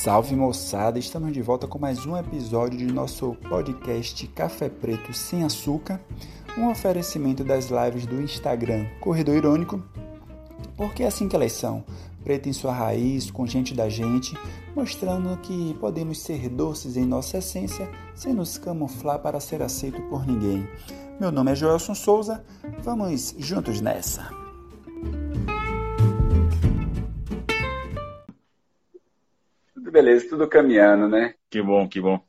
Salve moçada, estamos de volta com mais um episódio de nosso podcast Café Preto Sem Açúcar, um oferecimento das lives do Instagram Corredor Irônico, porque é assim que elas são, preto em sua raiz, com gente da gente, mostrando que podemos ser doces em nossa essência sem nos camuflar para ser aceito por ninguém. Meu nome é Joelson Souza, vamos juntos nessa! Beleza, tudo caminhando, né? Que bom, que bom.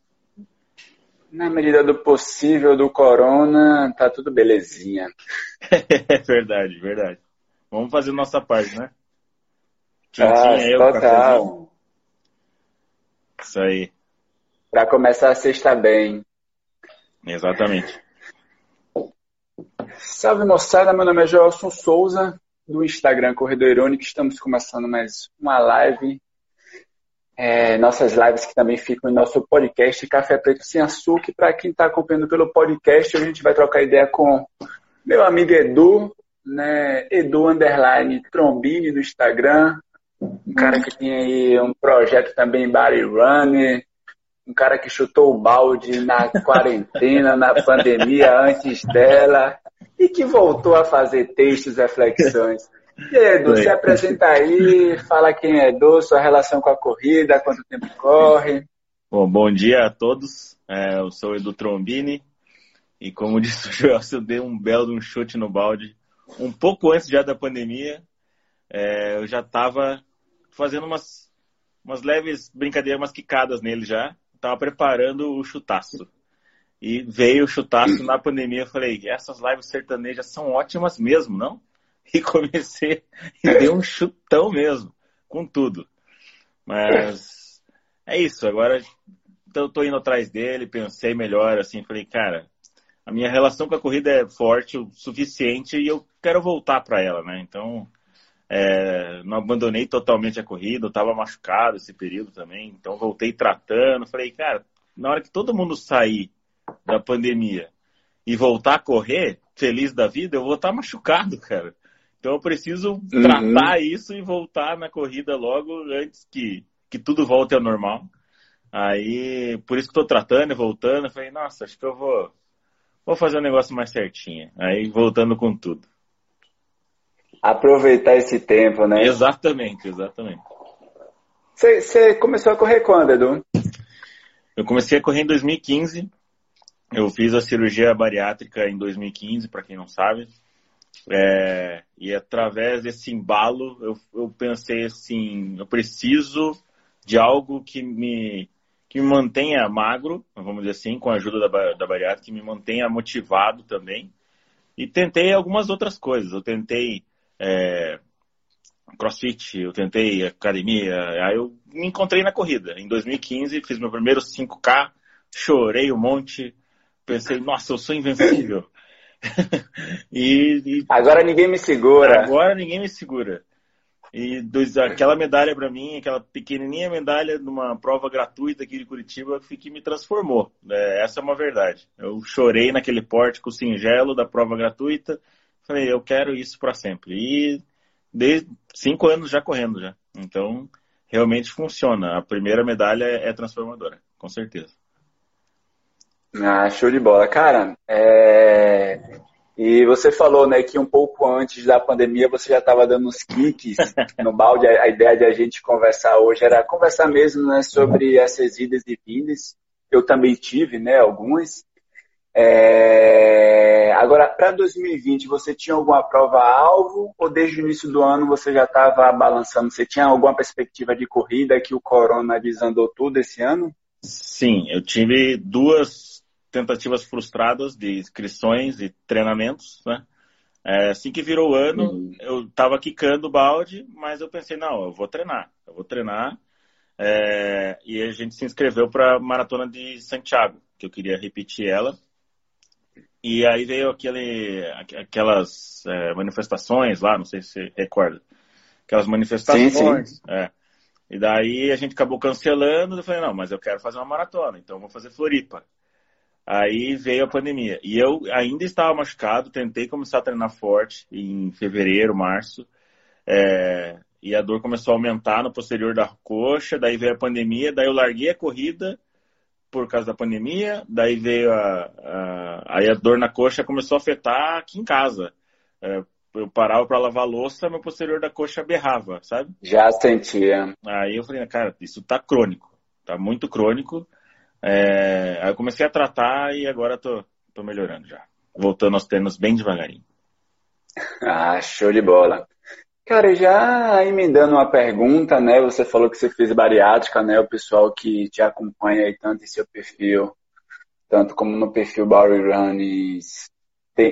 Na medida do possível do corona, tá tudo belezinha. É verdade, verdade. Vamos fazer nossa parte, né? Ah, eu, total. Isso aí. Pra começar a sexta bem. Exatamente. Salve moçada, meu nome é Joelson Souza, do Instagram Corredor Irônico. Estamos começando mais uma live. É, nossas lives que também ficam em nosso podcast Café Preto Sem Açúcar. Para quem está acompanhando pelo podcast, a gente vai trocar ideia com meu amigo Edu, né? Edu Underline Trombini do Instagram. Um cara que tem aí um projeto também Body Runner, um cara que chutou o balde na quarentena, na pandemia, antes dela, e que voltou a fazer textos reflexões. E aí, Edu, se apresenta aí, fala quem é Edu, sua relação com a corrida, quanto tempo corre. Bom, bom dia a todos. É, eu sou o Edu Trombini e como disse o Joel, eu dei um belo um chute no balde. Um pouco antes já da pandemia, é, eu já estava fazendo umas, umas leves brincadeiras, umas quicadas nele já. Estava preparando o chutaço. E veio o chutaço na pandemia. Eu falei, essas lives sertanejas são ótimas mesmo, não? E comecei e dei um chutão mesmo, com tudo. Mas é isso, agora eu tô indo atrás dele, pensei melhor, assim, falei, cara, a minha relação com a corrida é forte o suficiente e eu quero voltar para ela, né? Então, é, não abandonei totalmente a corrida, eu estava machucado esse período também, então voltei tratando. Falei, cara, na hora que todo mundo sair da pandemia e voltar a correr, feliz da vida, eu vou estar machucado, cara. Então eu preciso uhum. tratar isso e voltar na corrida logo antes que, que tudo volte ao normal. Aí, por isso que estou tratando e voltando, eu falei, nossa, acho que eu vou, vou fazer um negócio mais certinho. Aí voltando com tudo. Aproveitar esse tempo, né? Exatamente, exatamente. Você começou a correr quando, Edu? Eu comecei a correr em 2015. Eu fiz a cirurgia bariátrica em 2015, para quem não sabe. É, e através desse embalo, eu, eu, pensei assim: eu preciso de algo que me, que me mantenha magro, vamos dizer assim, com a ajuda da, da bariátrica, que me mantenha motivado também. E tentei algumas outras coisas. Eu tentei é, crossfit, eu tentei academia, aí eu me encontrei na corrida. Em 2015, fiz meu primeiro 5K, chorei um monte, pensei, nossa, eu sou invencível. e, e, agora ninguém me segura. Agora ninguém me segura. E aquela medalha para mim, aquela pequenininha medalha numa prova gratuita aqui de Curitiba, que me transformou. É, essa é uma verdade. Eu chorei naquele pórtico singelo da prova gratuita. Falei, eu quero isso para sempre. E desde cinco anos já correndo já. Então, realmente funciona. A primeira medalha é transformadora, com certeza. Ah, show de bola. Cara, é... e você falou né, que um pouco antes da pandemia você já estava dando uns kicks no balde. A ideia de a gente conversar hoje era conversar mesmo né, sobre essas idas e vindas. Eu também tive né, algumas. É... Agora, para 2020, você tinha alguma prova-alvo ou desde o início do ano você já estava balançando? Você tinha alguma perspectiva de corrida que o corona desandou tudo esse ano? Sim, eu tive duas tentativas frustradas de inscrições e treinamentos, né? É, assim que virou o ano, uhum. eu estava quicando o balde, mas eu pensei, não, eu vou treinar, eu vou treinar. É, e a gente se inscreveu para a Maratona de Santiago, que eu queria repetir ela. E aí veio aquele, aquelas é, manifestações lá, não sei se você recorda. Aquelas manifestações. Sim, sim. É. E daí a gente acabou cancelando. Eu falei, não, mas eu quero fazer uma maratona, então vou fazer Floripa. Aí veio a pandemia. E eu ainda estava machucado, tentei começar a treinar forte em fevereiro, março. É, e a dor começou a aumentar no posterior da coxa, daí veio a pandemia, daí eu larguei a corrida por causa da pandemia, daí veio a, a aí a dor na coxa começou a afetar aqui em casa. É, eu parava para lavar louça, meu posterior da coxa berrava, sabe? Já sentia. Aí eu falei, cara, isso tá crônico, tá muito crônico. É, aí eu comecei a tratar e agora tô, tô melhorando já. Voltando aos treinos bem devagarinho. Ah, show de bola. Cara, já emendando uma pergunta, né? Você falou que você fez bariátrica, né? O pessoal que te acompanha aí tanto em seu perfil, tanto como no perfil Body Runners,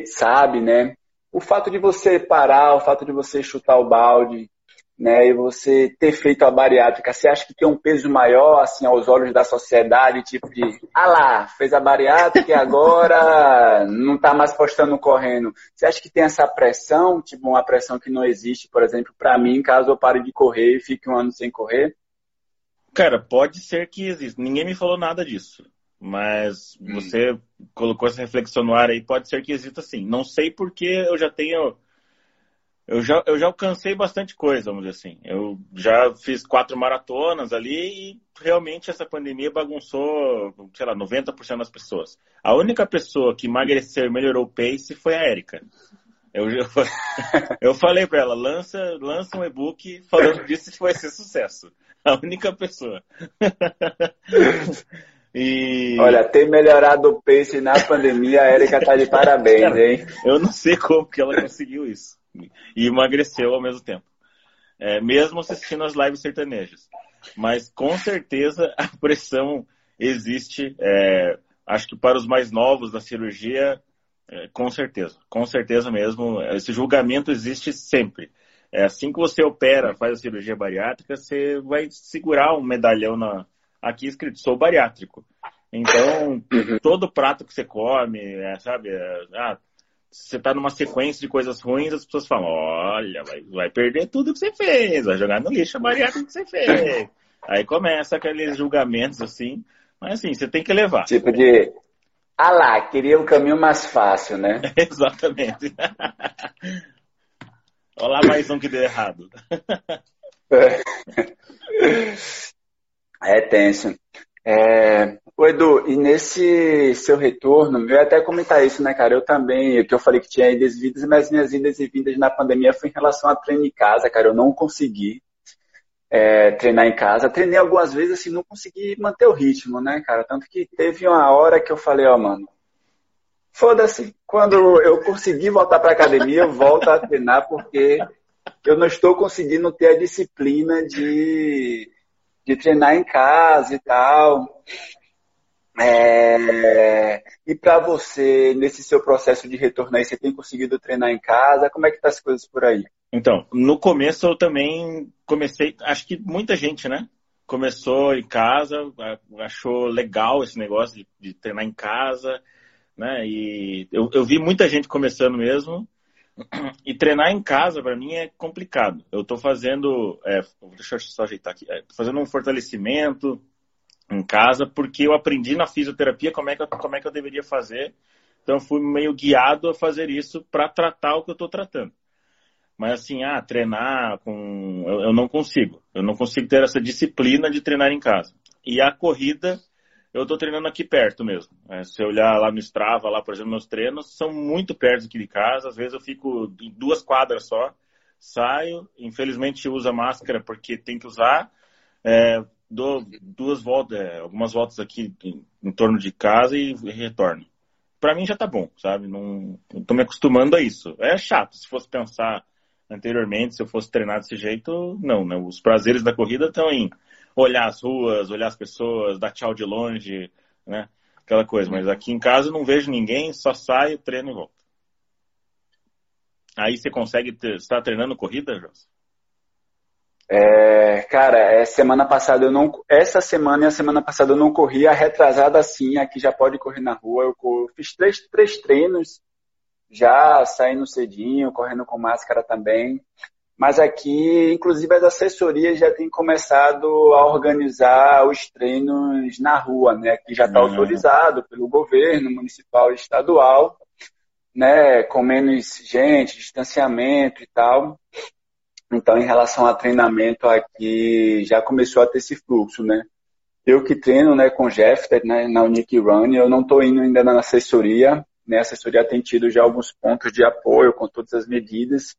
sabe, né? O fato de você parar, o fato de você chutar o balde, né, e você ter feito a bariátrica, você acha que tem um peso maior, assim, aos olhos da sociedade, tipo de, ah lá, fez a bariátrica e agora não está mais postando correndo. Você acha que tem essa pressão, tipo uma pressão que não existe, por exemplo, para mim, caso eu pare de correr e fique um ano sem correr? Cara, pode ser que exista. Ninguém me falou nada disso. Mas hum. você colocou essa reflexão no ar aí, pode ser que exista sim. Não sei porque eu já tenho eu já, eu já alcancei bastante coisa, vamos dizer assim. Eu já fiz quatro maratonas ali e realmente essa pandemia bagunçou, sei lá, 90% das pessoas. A única pessoa que emagreceu e melhorou o pace foi a Érica. Eu, eu, eu falei para ela, lança, lança um e-book falando disso e vai ser sucesso. A única pessoa. E... Olha, ter melhorado o pace na pandemia, a Erika tá de parabéns, hein? Eu não sei como que ela conseguiu isso e emagreceu ao mesmo tempo. É, mesmo assistindo as lives sertanejas. Mas com certeza a pressão existe. É, acho que para os mais novos da cirurgia, é, com certeza, com certeza mesmo. Esse julgamento existe sempre. É assim que você opera, faz a cirurgia bariátrica, você vai segurar um medalhão na, aqui escrito, sou bariátrico. Então, uhum. todo prato que você come, é, sabe, é, ah, você tá numa sequência de coisas ruins, as pessoas falam, olha, vai, vai perder tudo que você fez, vai jogar no lixo a bariátrica que você fez. Aí começa aqueles julgamentos assim, mas assim, você tem que levar. Tipo de, ah lá, queria um caminho mais fácil, né? Exatamente. Olha lá mais um que deu errado. É tenso. É, o Edu, e nesse seu retorno, eu ia até comentar isso, né, cara? Eu também, que eu falei que tinha idas e vindas, mas minhas idas e vindas na pandemia foi em relação a treino em casa, cara. Eu não consegui é, treinar em casa. Treinei algumas vezes, assim, não consegui manter o ritmo, né, cara? Tanto que teve uma hora que eu falei, ó, oh, mano, foda-se, quando eu conseguir voltar pra academia, eu volto a treinar, porque eu não estou conseguindo ter a disciplina de de treinar em casa e tal. É... E para você, nesse seu processo de retorno aí, você tem conseguido treinar em casa? Como é que tá as coisas por aí? Então, no começo eu também comecei, acho que muita gente, né? Começou em casa, achou legal esse negócio de, de treinar em casa, né? E eu, eu vi muita gente começando mesmo. E treinar em casa, para mim, é complicado. Eu estou fazendo. É, deixa eu só ajeitar aqui. É, fazendo um fortalecimento em casa, porque eu aprendi na fisioterapia como é que eu, como é que eu deveria fazer. Então, fui meio guiado a fazer isso para tratar o que eu estou tratando. Mas, assim, ah, treinar com. Eu, eu não consigo. Eu não consigo ter essa disciplina de treinar em casa. E a corrida eu estou treinando aqui perto mesmo. É, se eu olhar lá no Strava, lá, por exemplo, meus treinos são muito perto aqui de casa. Às vezes eu fico em duas quadras só, saio, infelizmente uso a máscara porque tem que usar. É, dou duas voltas, é, algumas voltas aqui em, em, torno de casa e, retorno. Para mim já tá bom, sabe? Não, estou me acostumando a isso. É chato, se fosse pensar anteriormente, se eu fosse treinar desse jeito, não, né? Os prazeres da corrida estão em olhar as ruas, olhar as pessoas, dar tchau de longe, né? Aquela coisa. Mas aqui em casa eu não vejo ninguém, só saio, treino e volto. Aí você consegue estar treinando corrida, José? É, cara, é, semana passada eu não. Essa semana e a semana passada eu não corri, a retrasada sim, aqui já pode correr na rua. Eu, eu fiz três, três treinos, já saindo cedinho, correndo com máscara também. Mas aqui, inclusive, as assessorias já têm começado a organizar os treinos na rua, né? Que já está uhum. autorizado pelo governo municipal e estadual, né? Com menos gente, distanciamento e tal. Então, em relação a treinamento aqui, já começou a ter esse fluxo, né? Eu que treino, né, com Jeffter, né, na Unique Run, eu não estou indo ainda na assessoria, né? A assessoria tem tido já alguns pontos de apoio com todas as medidas.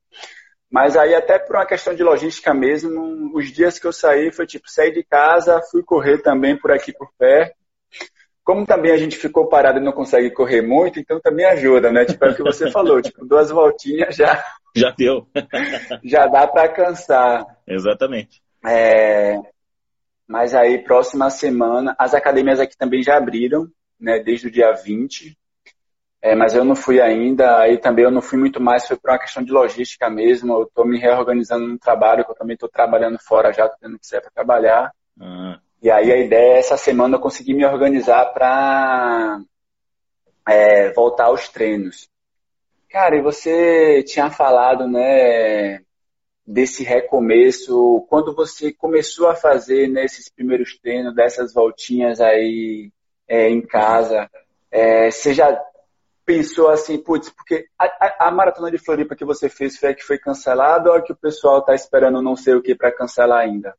Mas aí até por uma questão de logística mesmo, os dias que eu saí foi tipo, sair de casa, fui correr também por aqui por perto. Como também a gente ficou parado e não consegue correr muito, então também ajuda, né? Tipo, é o que você falou, tipo, duas voltinhas já... Já deu. já dá para cansar. Exatamente. É, mas aí, próxima semana, as academias aqui também já abriram, né? Desde o dia 20. É, mas eu não fui ainda, aí também eu não fui muito mais, foi por uma questão de logística mesmo. Eu estou me reorganizando no trabalho, que eu também estou trabalhando fora já, estou tendo que sair para trabalhar. Uhum. E aí a ideia é essa semana eu conseguir me organizar para é, voltar aos treinos. Cara, e você tinha falado, né, desse recomeço, quando você começou a fazer nesses né, primeiros treinos, dessas voltinhas aí é, em casa, é, você já pensou assim, putz, porque a, a, a, maratona de Floripa que você fez foi a que foi cancelada ou a que o pessoal está esperando não sei o que para cancelar ainda?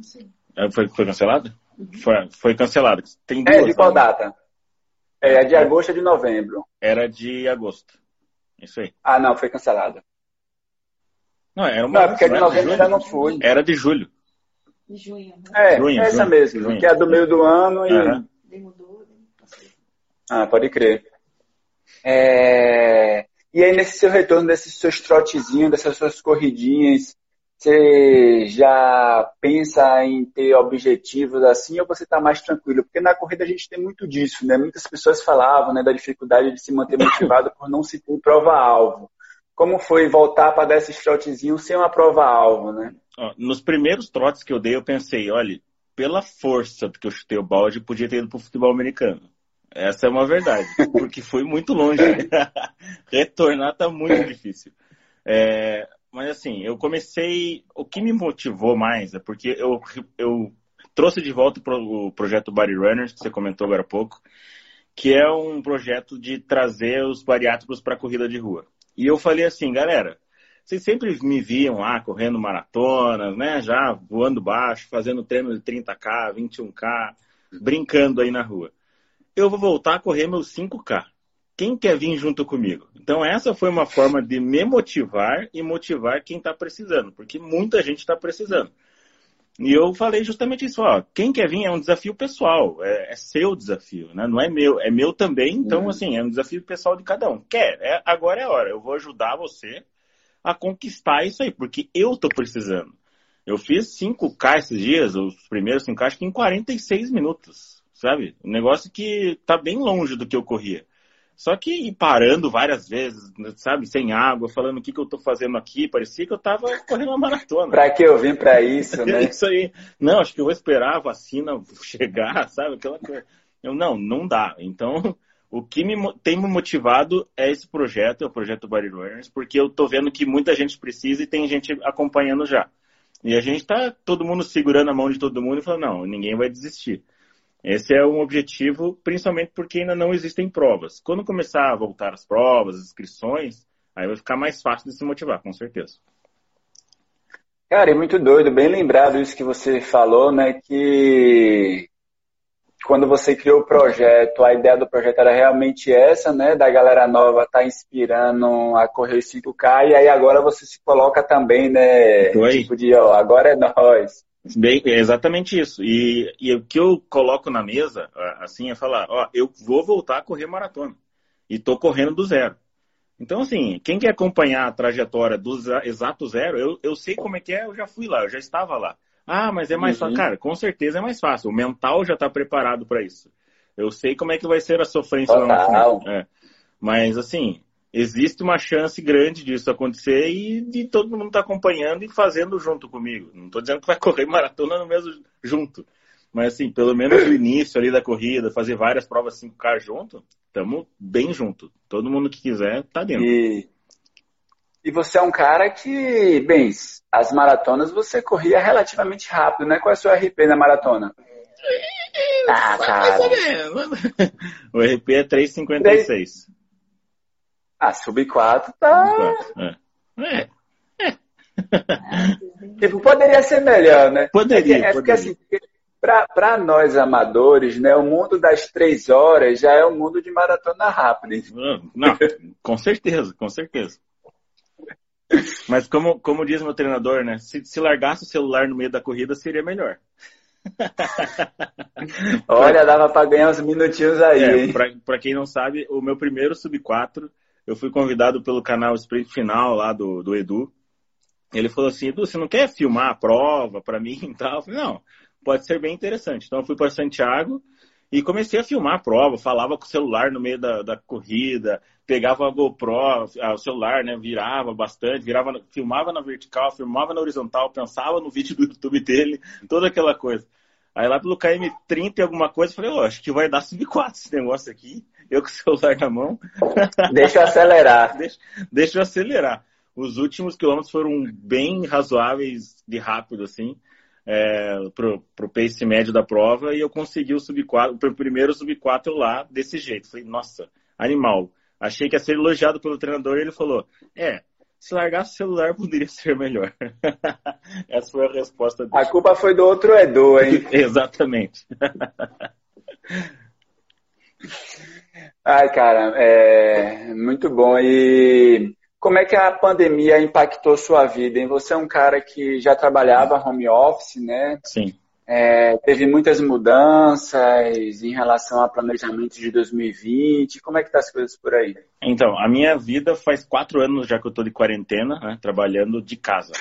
Sim. É, foi, foi cancelada? Uhum. Foi, foi cancelada. Tem duas, é, de qual né? data? É, é de agosto ou de novembro? Era de agosto. Isso aí. Ah, não, foi cancelada. Não, era uma. Não, porque de novembro já não foi. Era de julho. De junho. Né? É, junho, essa junho, mesmo, junho. que é do meio do ano e. Uhum. Ah, pode crer. É... E aí, nesse seu retorno, desses seus trotezinhos, dessas suas corridinhas, você já pensa em ter objetivos assim ou você está mais tranquilo? Porque na corrida a gente tem muito disso, né? Muitas pessoas falavam né, da dificuldade de se manter motivado por não se ter prova-alvo. Como foi voltar para dar esses trotezinhos sem uma prova-alvo, né? Nos primeiros trotes que eu dei, eu pensei, olha, pela força que eu chutei o balde, podia ter ido para o futebol americano. Essa é uma verdade, porque foi muito longe. Retornar tá muito difícil. É, mas assim, eu comecei. O que me motivou mais é porque eu, eu trouxe de volta o projeto Body Runners, que você comentou agora há pouco, que é um projeto de trazer os bariátricos para a corrida de rua. E eu falei assim, galera, vocês sempre me viam lá correndo maratonas, né? Já voando baixo, fazendo treino de 30K, 21K, brincando aí na rua eu vou voltar a correr meus 5K. Quem quer vir junto comigo? Então, essa foi uma forma de me motivar e motivar quem está precisando, porque muita gente está precisando. E eu falei justamente isso, ó, quem quer vir é um desafio pessoal, é, é seu desafio, né? não é meu, é meu também, então uhum. assim, é um desafio pessoal de cada um. Quer, é, agora é a hora, eu vou ajudar você a conquistar isso aí, porque eu tô precisando. Eu fiz 5K esses dias, os primeiros 5K, acho que em 46 minutos sabe? Um negócio que tá bem longe do que eu corria. Só que parando várias vezes, sabe, sem água, falando o que, que eu tô fazendo aqui, parecia que eu tava correndo uma maratona. pra que eu vim pra isso, né? isso aí. Não, acho que eu vou esperar a vacina chegar, sabe? Aquela coisa. Eu, não, não dá. Então, o que me, tem me motivado é esse projeto, é o projeto Body Runners, porque eu tô vendo que muita gente precisa e tem gente acompanhando já. E a gente tá todo mundo segurando a mão de todo mundo e falando, não, ninguém vai desistir. Esse é um objetivo, principalmente porque ainda não existem provas. Quando começar a voltar as provas, as inscrições, aí vai ficar mais fácil de se motivar, com certeza. Cara, é muito doido, bem lembrado isso que você falou, né? Que quando você criou o projeto, a ideia do projeto era realmente essa, né? Da galera nova tá inspirando a correr 5K, e aí agora você se coloca também, né? Tipo de, ó, agora é nós. Bem, é exatamente isso. E, e, o que eu coloco na mesa, assim, é falar, ó, eu vou voltar a correr maratona. E tô correndo do zero. Então, assim, quem quer acompanhar a trajetória do exato zero, eu, eu sei como é que é, eu já fui lá, eu já estava lá. Ah, mas é mais uhum. fácil. Cara, com certeza é mais fácil. O mental já está preparado para isso. Eu sei como é que vai ser a sofrência Total. lá no final. É. Mas, assim, existe uma chance grande disso acontecer e de todo mundo estar tá acompanhando e fazendo junto comigo. Não estou dizendo que vai correr maratona no mesmo junto. Mas assim, pelo menos no início ali da corrida, fazer várias provas 5K junto, estamos bem junto. Todo mundo que quiser tá dentro. E, e você é um cara que, bem, as maratonas você corria relativamente rápido, né? Qual é o seu RP na maratona? Ah, cara. O RP é 3,56. Ah, sub 4 tá. É. é. é. tipo, poderia ser melhor, né? Poderia. É, é porque assim, para nós amadores, né, o mundo das três horas já é um mundo de maratona rápida. Não, com certeza, com certeza. Mas como, como diz meu treinador, né? Se, se largasse o celular no meio da corrida, seria melhor. Olha, dava para ganhar uns minutinhos aí. É, para quem não sabe, o meu primeiro sub 4, eu fui convidado pelo canal Sprint Final lá do, do Edu. Ele falou assim: Edu, você não quer filmar a prova para mim e tal? Eu falei, não, pode ser bem interessante. Então eu fui para Santiago e comecei a filmar a prova, falava com o celular no meio da, da corrida, pegava a GoPro, o celular, né, virava bastante, virava, filmava na vertical, filmava na horizontal, pensava no vídeo do YouTube dele, toda aquela coisa. Aí lá pelo KM30 e alguma coisa, falei, oh, acho que vai dar sub 4 esse negócio aqui, eu com o celular na mão. Deixa eu acelerar. deixa, deixa eu acelerar. Os últimos quilômetros foram bem razoáveis de rápido, assim é, pro, pro pace médio da prova e eu consegui o sub 4, o primeiro sub 4 lá desse jeito. Falei, nossa, animal. Achei que ia ser elogiado pelo treinador e ele falou, é, se largasse o celular poderia ser melhor. Essa foi a resposta dele. A culpa foi do outro Edu, hein? Exatamente. Ai, cara, é muito bom. E como é que a pandemia impactou sua vida? Hein? Você é um cara que já trabalhava home office, né? Sim. É, teve muitas mudanças em relação ao planejamento de 2020. Como é que tá as coisas por aí? Então, a minha vida faz quatro anos já que eu estou de quarentena, né, trabalhando de casa.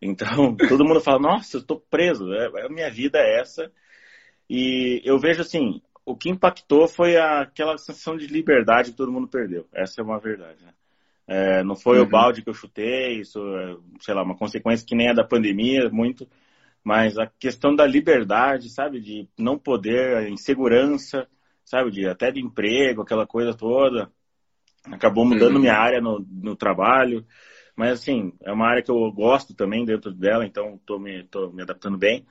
Então, todo mundo fala, nossa, eu estou preso. É, a minha vida é essa. E eu vejo assim, o que impactou foi aquela sensação de liberdade que todo mundo perdeu. Essa é uma verdade. Né? É, não foi uhum. o balde que eu chutei, isso, é, sei lá, uma consequência que nem é da pandemia, muito. Mas a questão da liberdade, sabe, de não poder, a insegurança, sabe, de até de emprego, aquela coisa toda, acabou mudando uhum. minha área no, no trabalho. Mas, assim, é uma área que eu gosto também dentro dela, então estou me, tô me adaptando bem.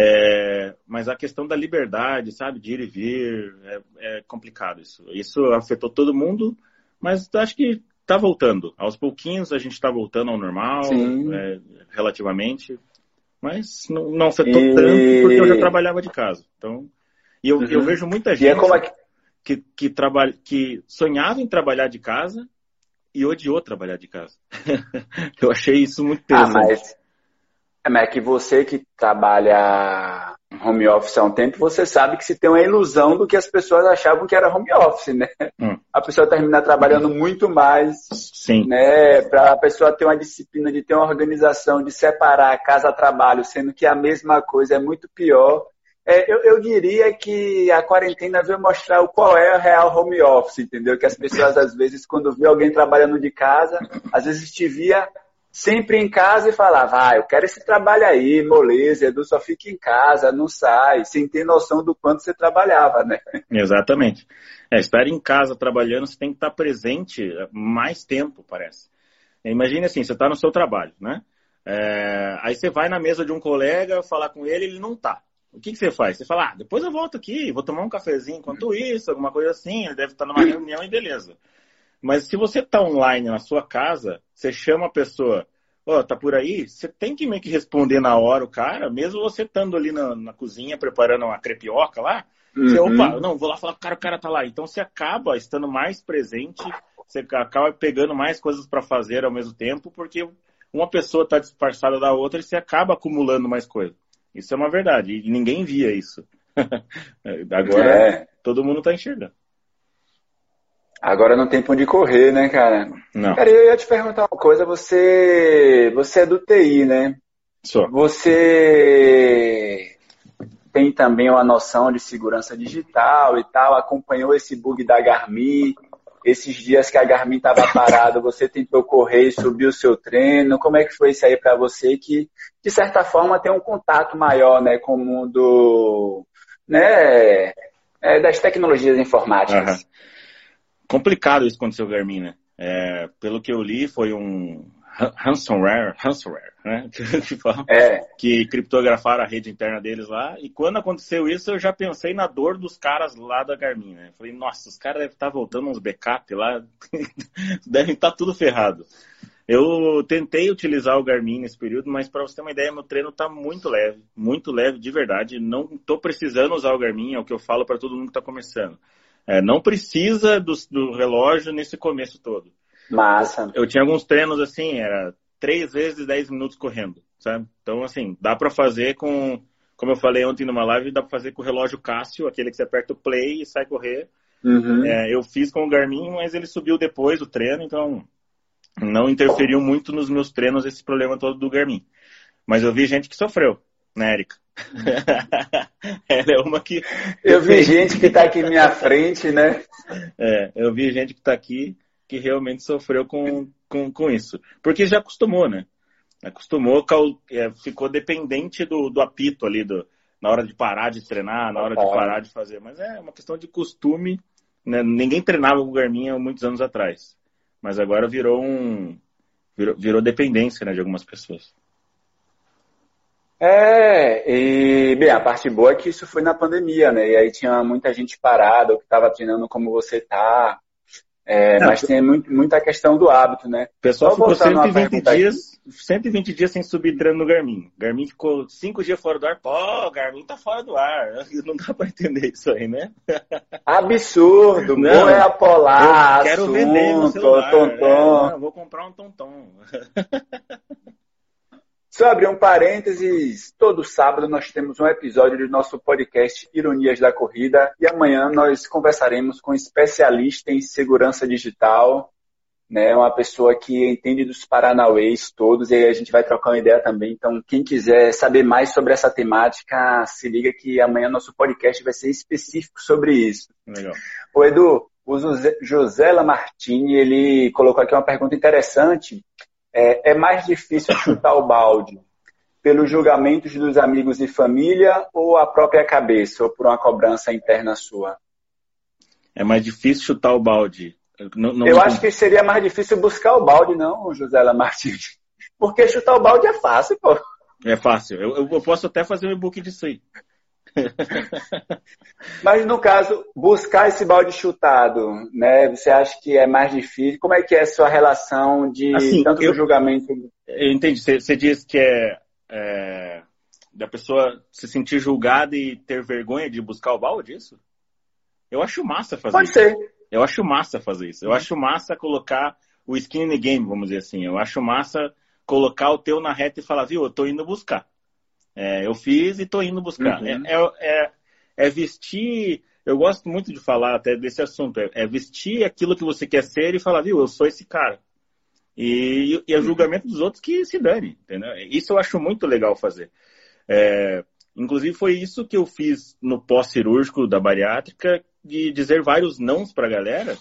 É, mas a questão da liberdade, sabe, de ir e vir, é, é complicado isso. Isso afetou todo mundo, mas acho que está voltando. Aos pouquinhos a gente está voltando ao normal, é, relativamente. Mas não, não afetou e... tanto porque eu já trabalhava de casa. Então, e eu, uhum. eu vejo muita gente é que... Que, trabalha, que sonhava em trabalhar de casa e odiou trabalhar de casa. eu achei isso muito interessante. Ah, mas, é, mas é que você que trabalha home office há um tempo, você sabe que se tem uma ilusão do que as pessoas achavam que era home office, né? Hum. A pessoa termina trabalhando muito mais, Sim. né? Para a pessoa ter uma disciplina de ter uma organização, de separar casa-trabalho, sendo que a mesma coisa é muito pior. É, eu, eu, diria que a quarentena veio mostrar o qual é o real home office, entendeu? Que as pessoas, às vezes, quando vê alguém trabalhando de casa, às vezes te via sempre em casa e falava, ah, eu quero esse trabalho aí, moleza, Edu só fica em casa, não sai, sem ter noção do quanto você trabalhava, né? Exatamente. É, estar em casa trabalhando, você tem que estar presente mais tempo, parece. Imagine assim, você está no seu trabalho, né? É, aí você vai na mesa de um colega falar com ele, ele não tá. O que, que você faz? Você fala, ah, depois eu volto aqui, vou tomar um cafezinho enquanto isso, alguma coisa assim, ele deve estar numa reunião e beleza. Mas se você está online na sua casa, você chama a pessoa, ó, oh, tá por aí, você tem que meio que responder na hora o cara, mesmo você estando ali na, na cozinha preparando uma crepioca lá, uhum. você, opa, não, vou lá falar com o cara, o cara tá lá. Então você acaba estando mais presente, você acaba pegando mais coisas para fazer ao mesmo tempo, porque uma pessoa está disfarçada da outra e você acaba acumulando mais coisa. Isso é uma verdade, e ninguém via isso. Agora é. todo mundo está enxergando. Agora não tem pra onde correr, né, cara? Não. Cara, eu ia te perguntar uma coisa. Você, você é do TI, né? Sou. Você tem também uma noção de segurança digital e tal. Acompanhou esse bug da Garmin. Esses dias que a Garmin estava parada, você tentou correr e subir o seu treino. Como é que foi isso aí para você? Que, de certa forma, tem um contato maior né, com o mundo né, é, das tecnologias informáticas. Uhum complicado isso acontecer com o Garmin, né? É, pelo que eu li, foi um ransomware, ransomware, né? que, é. que criptografaram a rede interna deles lá. E quando aconteceu isso, eu já pensei na dor dos caras lá da Garmin, né? Falei, nossa, os caras devem estar voltando uns backup lá, devem estar tudo ferrado. Eu tentei utilizar o Garmin nesse período, mas para você ter uma ideia, meu treino está muito leve, muito leve de verdade. Não estou precisando usar o Garmin, é o que eu falo para todo mundo que está começando. É, não precisa do, do, relógio nesse começo todo. Massa. Eu, tinha alguns treinos assim, era três vezes 10 minutos correndo, sabe? Então, assim, dá para fazer com, como eu falei ontem numa live, dá para fazer com o relógio Cássio, aquele que você aperta o play e sai correr. Uhum. É, eu fiz com o Garmin, mas ele subiu depois do treino, então não interferiu muito nos meus treinos esse problema todo do Garmin. Mas eu vi gente que sofreu, né, Erika? Ela é uma que. Eu vi gente que está aqui na minha frente, né? É, eu vi gente que está aqui que realmente sofreu com, com, com isso. Porque já acostumou, né? Acostumou, é, ficou dependente do, do apito ali, do, na hora de parar de treinar, na hora de parar de fazer. Mas é uma questão de costume. Né? Ninguém treinava com o Garmin há muitos anos atrás. Mas agora virou um. Virou, virou dependência né, de algumas pessoas. É, e bem, a parte boa é que isso foi na pandemia, né? E aí tinha muita gente parada, ou que estava treinando como você tá. É, mas tem muito, muita questão do hábito, né? O pessoal ficou 120 dias, 120 dias sem subir treino no Garmin. Garmin ficou 5 dias fora do ar. Pô, Garmin tá fora do ar. Não dá pra entender isso aí, né? Absurdo. Não, é apolar, quero assunto, vender no celular. Tom, tom. É, vou comprar um tom-tom. Só abrir um parênteses, todo sábado nós temos um episódio do nosso podcast Ironias da Corrida e amanhã nós conversaremos com um especialista em segurança digital, né, uma pessoa que entende dos paranauês todos e aí a gente vai trocar uma ideia também. Então, quem quiser saber mais sobre essa temática, se liga que amanhã nosso podcast vai ser específico sobre isso. Legal. O Edu, o José Lamartine, ele colocou aqui uma pergunta interessante é, é mais difícil chutar o balde pelos julgamentos dos amigos e família ou a própria cabeça, ou por uma cobrança interna sua? É mais difícil chutar o balde. Não, não... Eu acho que seria mais difícil buscar o balde, não, José Lamartine. Porque chutar o balde é fácil, pô. É fácil. Eu, eu posso até fazer um e-book disso aí. Mas no caso, buscar esse balde chutado, né? Você acha que é mais difícil? Como é que é a sua relação de assim, tanto eu, do julgamento? Eu entendi. Você, você diz que é, é, da pessoa se sentir julgada e ter vergonha de buscar o balde, isso? Eu acho massa fazer Pode isso. Pode ser. Eu acho massa fazer isso. Eu acho massa colocar o skin in the game, vamos dizer assim. Eu acho massa colocar o teu na reta e falar, viu, eu tô indo buscar. É, eu fiz e estou indo buscar. Uhum. É, é, é, vestir. Eu gosto muito de falar até desse assunto. É, é, vestir aquilo que você quer ser e falar, viu, eu sou esse cara. E, e é o julgamento dos outros que se dane, entendeu? Isso eu acho muito legal fazer. É, inclusive foi isso que eu fiz no pós-cirúrgico da bariátrica, de dizer vários nãos para a galera.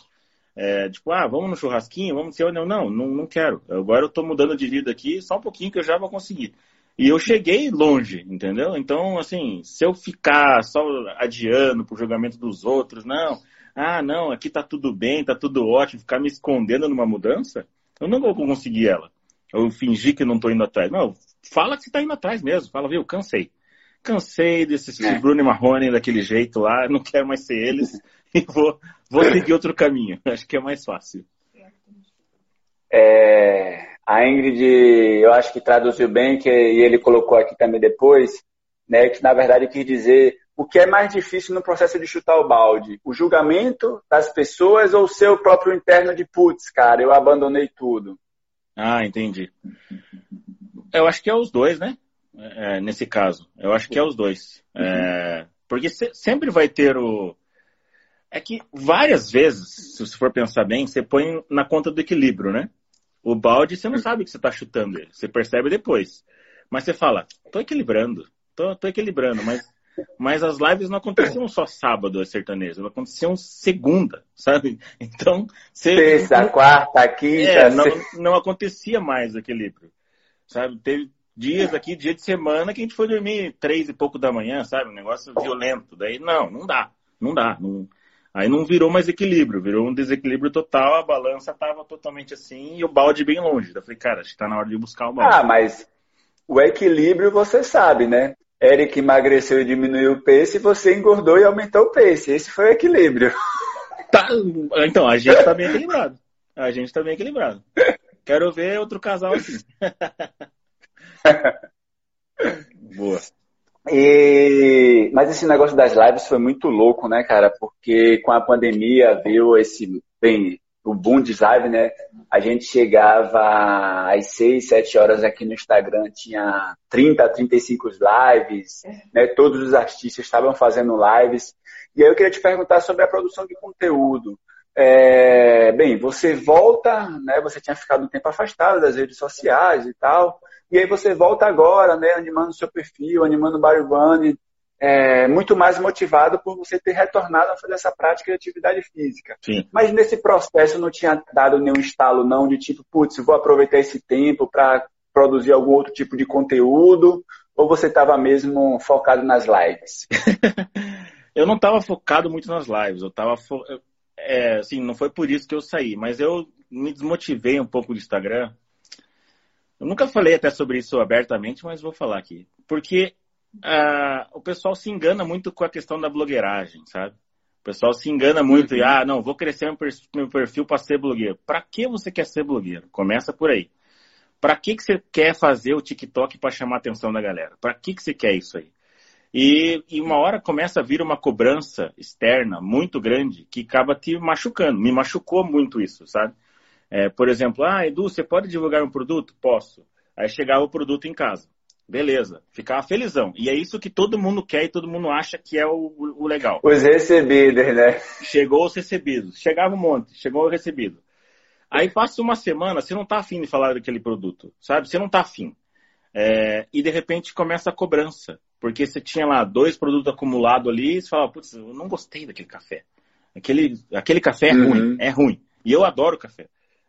É, tipo, ah, vamos no churrasquinho, vamos ser. Não, não, não, não quero. Agora eu estou mudando de vida aqui, só um pouquinho que eu já vou conseguir. E eu cheguei longe, entendeu? Então, assim, se eu ficar só adiando pro julgamento dos outros, não, ah, não, aqui tá tudo bem, tá tudo ótimo, ficar me escondendo numa mudança, eu não vou conseguir ela. Eu fingir que não tô indo atrás. Não, fala que você tá indo atrás mesmo. Fala, viu, cansei. Cansei desses é. Bruno e Marrone daquele jeito lá, não quero mais ser eles e vou, vou seguir outro caminho. Acho que é mais fácil. É, a Ingrid, eu acho que traduziu bem, que, e ele colocou aqui também depois, né, que na verdade quis dizer o que é mais difícil no processo de chutar o balde? O julgamento das pessoas ou o seu próprio interno de putz, cara, eu abandonei tudo? Ah, entendi. Eu acho que é os dois, né? É, nesse caso. Eu acho que é os dois. É, porque se, sempre vai ter o. É que várias vezes, se você for pensar bem, você põe na conta do equilíbrio, né? O balde, você não sabe que você está chutando ele. Você percebe depois. Mas você fala, tô equilibrando, tô, tô equilibrando, mas, mas as lives não aconteciam só sábado, as sertanejas, elas aconteciam segunda, sabe? Então, você... Terça, quarta, quinta... É, não, não acontecia mais equilíbrio, sabe? Teve dias aqui, dia de semana, que a gente foi dormir três e pouco da manhã, sabe? Um negócio violento. Daí, não, não dá, não dá. Não, Aí não virou mais equilíbrio, virou um desequilíbrio total, a balança estava totalmente assim e o balde bem longe. Eu falei, cara, acho que está na hora de buscar o balde. Ah, mas o equilíbrio você sabe, né? Eric emagreceu e diminuiu o pace, você engordou e aumentou o pace. Esse foi o equilíbrio. Tá, então, a gente está bem equilibrado. A gente está bem equilibrado. Quero ver outro casal assim. Boa. E... Mas esse negócio das lives foi muito louco, né, cara? Porque com a pandemia veio esse, bem, o boom de live, né? A gente chegava às 6, 7 horas aqui no Instagram, tinha 30, 35 lives, né? Todos os artistas estavam fazendo lives. E aí eu queria te perguntar sobre a produção de conteúdo. É, bem, você volta, né? Você tinha ficado um tempo afastado das redes sociais e tal. E aí você volta agora, né, animando o seu perfil, animando o Baribani, é, muito mais motivado por você ter retornado a fazer essa prática de atividade física. Sim. Mas nesse processo não tinha dado nenhum estalo não de tipo, putz, vou aproveitar esse tempo para produzir algum outro tipo de conteúdo, ou você estava mesmo focado nas lives? eu não estava focado muito nas lives, eu estava fo... é, assim, não foi por isso que eu saí, mas eu me desmotivei um pouco do Instagram eu nunca falei até sobre isso abertamente, mas vou falar aqui. Porque uh, o pessoal se engana muito com a questão da blogueiragem, sabe? O pessoal se engana muito uhum. e, ah, não, vou crescer meu perfil para ser blogueiro. Para que você quer ser blogueiro? Começa por aí. Para que, que você quer fazer o TikTok para chamar a atenção da galera? Para que, que você quer isso aí? E, e, uma hora começa a vir uma cobrança externa muito grande que acaba te machucando. Me machucou muito isso, sabe? É, por exemplo, ah, Edu, você pode divulgar um produto? Posso. Aí chegava o produto em casa. Beleza, ficava felizão. E é isso que todo mundo quer e todo mundo acha que é o, o legal. Os recebidos, né? Chegou os recebidos. Chegava um monte, chegou o recebido. Aí passa uma semana, você não tá afim de falar daquele produto, sabe? Você não tá afim. É, e de repente começa a cobrança. Porque você tinha lá dois produtos acumulados ali e você fala, putz, eu não gostei daquele café. Aquele, aquele café é uhum. ruim, é ruim. E eu adoro café.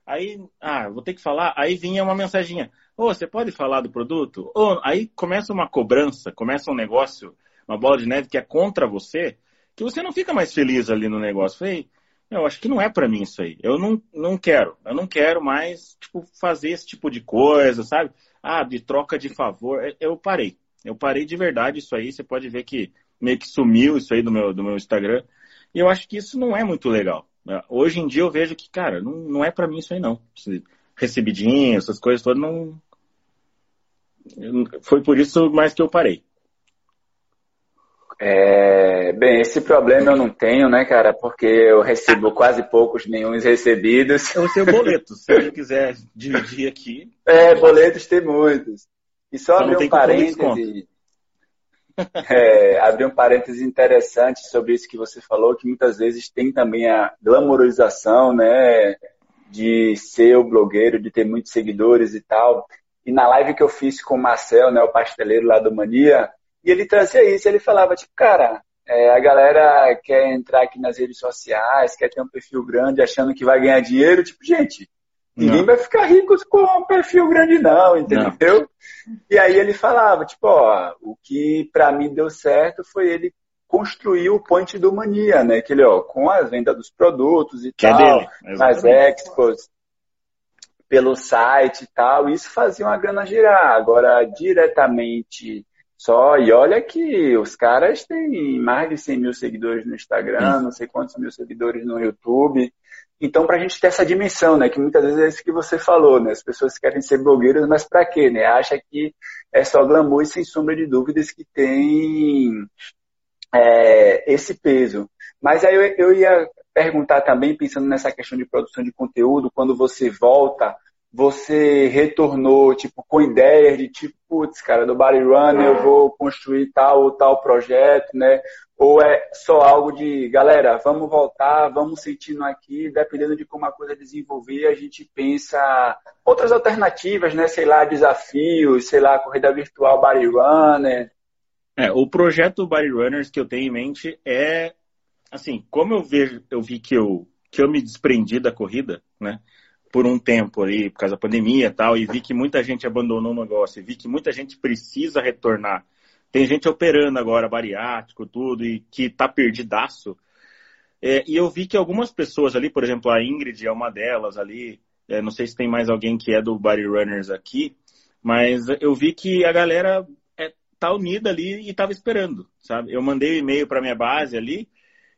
Aí, ah, vou ter que falar. Aí vinha uma mensaginha. Ô, oh, você pode falar do produto? Oh, aí começa uma cobrança, começa um negócio, uma bola de neve que é contra você, que você não fica mais feliz ali no negócio. Falei, eu acho que não é para mim isso aí. Eu não, não quero. Eu não quero mais, tipo, fazer esse tipo de coisa, sabe? Ah, de troca de favor. Eu parei. Eu parei de verdade isso aí. Você pode ver que meio que sumiu isso aí do meu, do meu Instagram. E eu acho que isso não é muito legal. Hoje em dia eu vejo que, cara, não, não é para mim isso aí não. Recebidinho, essas coisas todas não. Foi por isso mais que eu parei. É, bem, esse problema eu não tenho, né, cara? Porque eu recebo quase poucos nenhums recebidos. É o seu boleto, se você quiser dividir aqui. É, boletos tem muitos. E só abrir um parêntese. é, abrir um parêntese interessante sobre isso que você falou, que muitas vezes tem também a glamorização, né, de ser o blogueiro, de ter muitos seguidores e tal. E na live que eu fiz com o Marcel, né, o pasteleiro lá do Mania, e ele trazia isso, ele falava, tipo, cara, é, a galera quer entrar aqui nas redes sociais, quer ter um perfil grande achando que vai ganhar dinheiro, tipo, gente, Ninguém não. vai ficar rico com um perfil grande, não, entendeu? Não. E aí ele falava, tipo, ó, o que para mim deu certo foi ele construir o point do Mania, né? Que ele, ó, com a venda dos produtos e que é tal, é nas expos, pelo site e tal, isso fazia uma grana girar. Agora, diretamente só, e olha que os caras têm mais de 100 mil seguidores no Instagram, não sei quantos mil seguidores no YouTube. Então, para a gente ter essa dimensão, né, que muitas vezes é isso que você falou, né, as pessoas querem ser blogueiras, mas para quê, né? Acha que é só glamour e sem sombra de dúvidas que tem é, esse peso. Mas aí eu, eu ia perguntar também, pensando nessa questão de produção de conteúdo, quando você volta você retornou, tipo, com ideias de tipo, putz, cara, do Body Run eu vou construir tal ou tal projeto, né? Ou é só algo de, galera, vamos voltar, vamos sentindo aqui, dependendo de como a coisa desenvolver, a gente pensa outras alternativas, né? Sei lá, desafios, sei lá, corrida virtual Body Runner. É, o projeto Body Runners que eu tenho em mente é, assim, como eu vejo, eu vi que eu, que eu me desprendi da corrida, né? por um tempo ali, por causa da pandemia e tal, e vi que muita gente abandonou o negócio, e vi que muita gente precisa retornar. Tem gente operando agora, bariátrico, tudo, e que tá perdidaço. É, e eu vi que algumas pessoas ali, por exemplo, a Ingrid é uma delas ali, é, não sei se tem mais alguém que é do Body Runners aqui, mas eu vi que a galera é, tá unida ali e tava esperando, sabe? Eu mandei um e-mail para minha base ali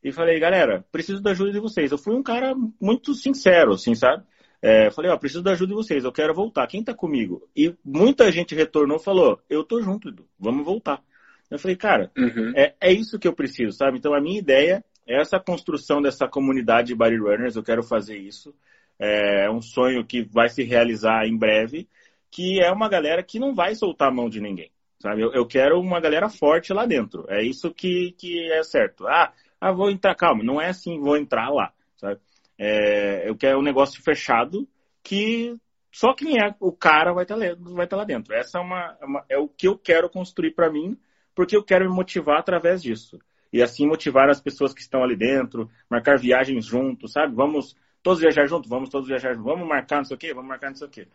e falei, galera, preciso da ajuda de vocês. Eu fui um cara muito sincero, assim, sabe? É, falei, ó, preciso da ajuda de vocês, eu quero voltar. Quem tá comigo? E muita gente retornou e falou, eu tô junto, Edu, vamos voltar. Eu falei, cara, uhum. é, é isso que eu preciso, sabe? Então a minha ideia é essa construção dessa comunidade de body runners, eu quero fazer isso. É um sonho que vai se realizar em breve, que é uma galera que não vai soltar a mão de ninguém, sabe? Eu, eu quero uma galera forte lá dentro. É isso que, que é certo. Ah, ah, vou entrar, calma, não é assim, vou entrar lá, sabe? É, eu quero um negócio fechado que só quem é o cara vai estar tá, vai tá lá dentro. Essa é, uma, uma é o que eu quero construir para mim, porque eu quero me motivar através disso. E assim motivar as pessoas que estão ali dentro, marcar viagens juntos, sabe? Vamos todos viajar juntos, vamos todos viajar juntos, vamos marcar não sei o quê, vamos marcar não sei o quê.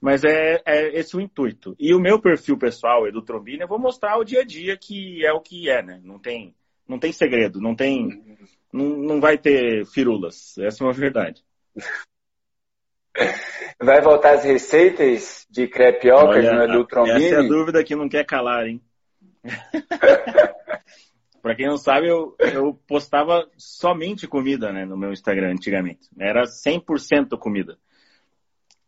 Mas é, é esse o intuito. E o meu perfil pessoal, Edu Trombini, eu vou mostrar o dia a dia que é o que é, né? Não tem, não tem segredo, não tem não, não vai ter firulas. Essa é uma verdade. Vai voltar as receitas de crepiocas no Edu Trombini? Essa é a dúvida que não quer calar, hein? Para quem não sabe, eu, eu postava somente comida né, no meu Instagram antigamente. Era 100% comida.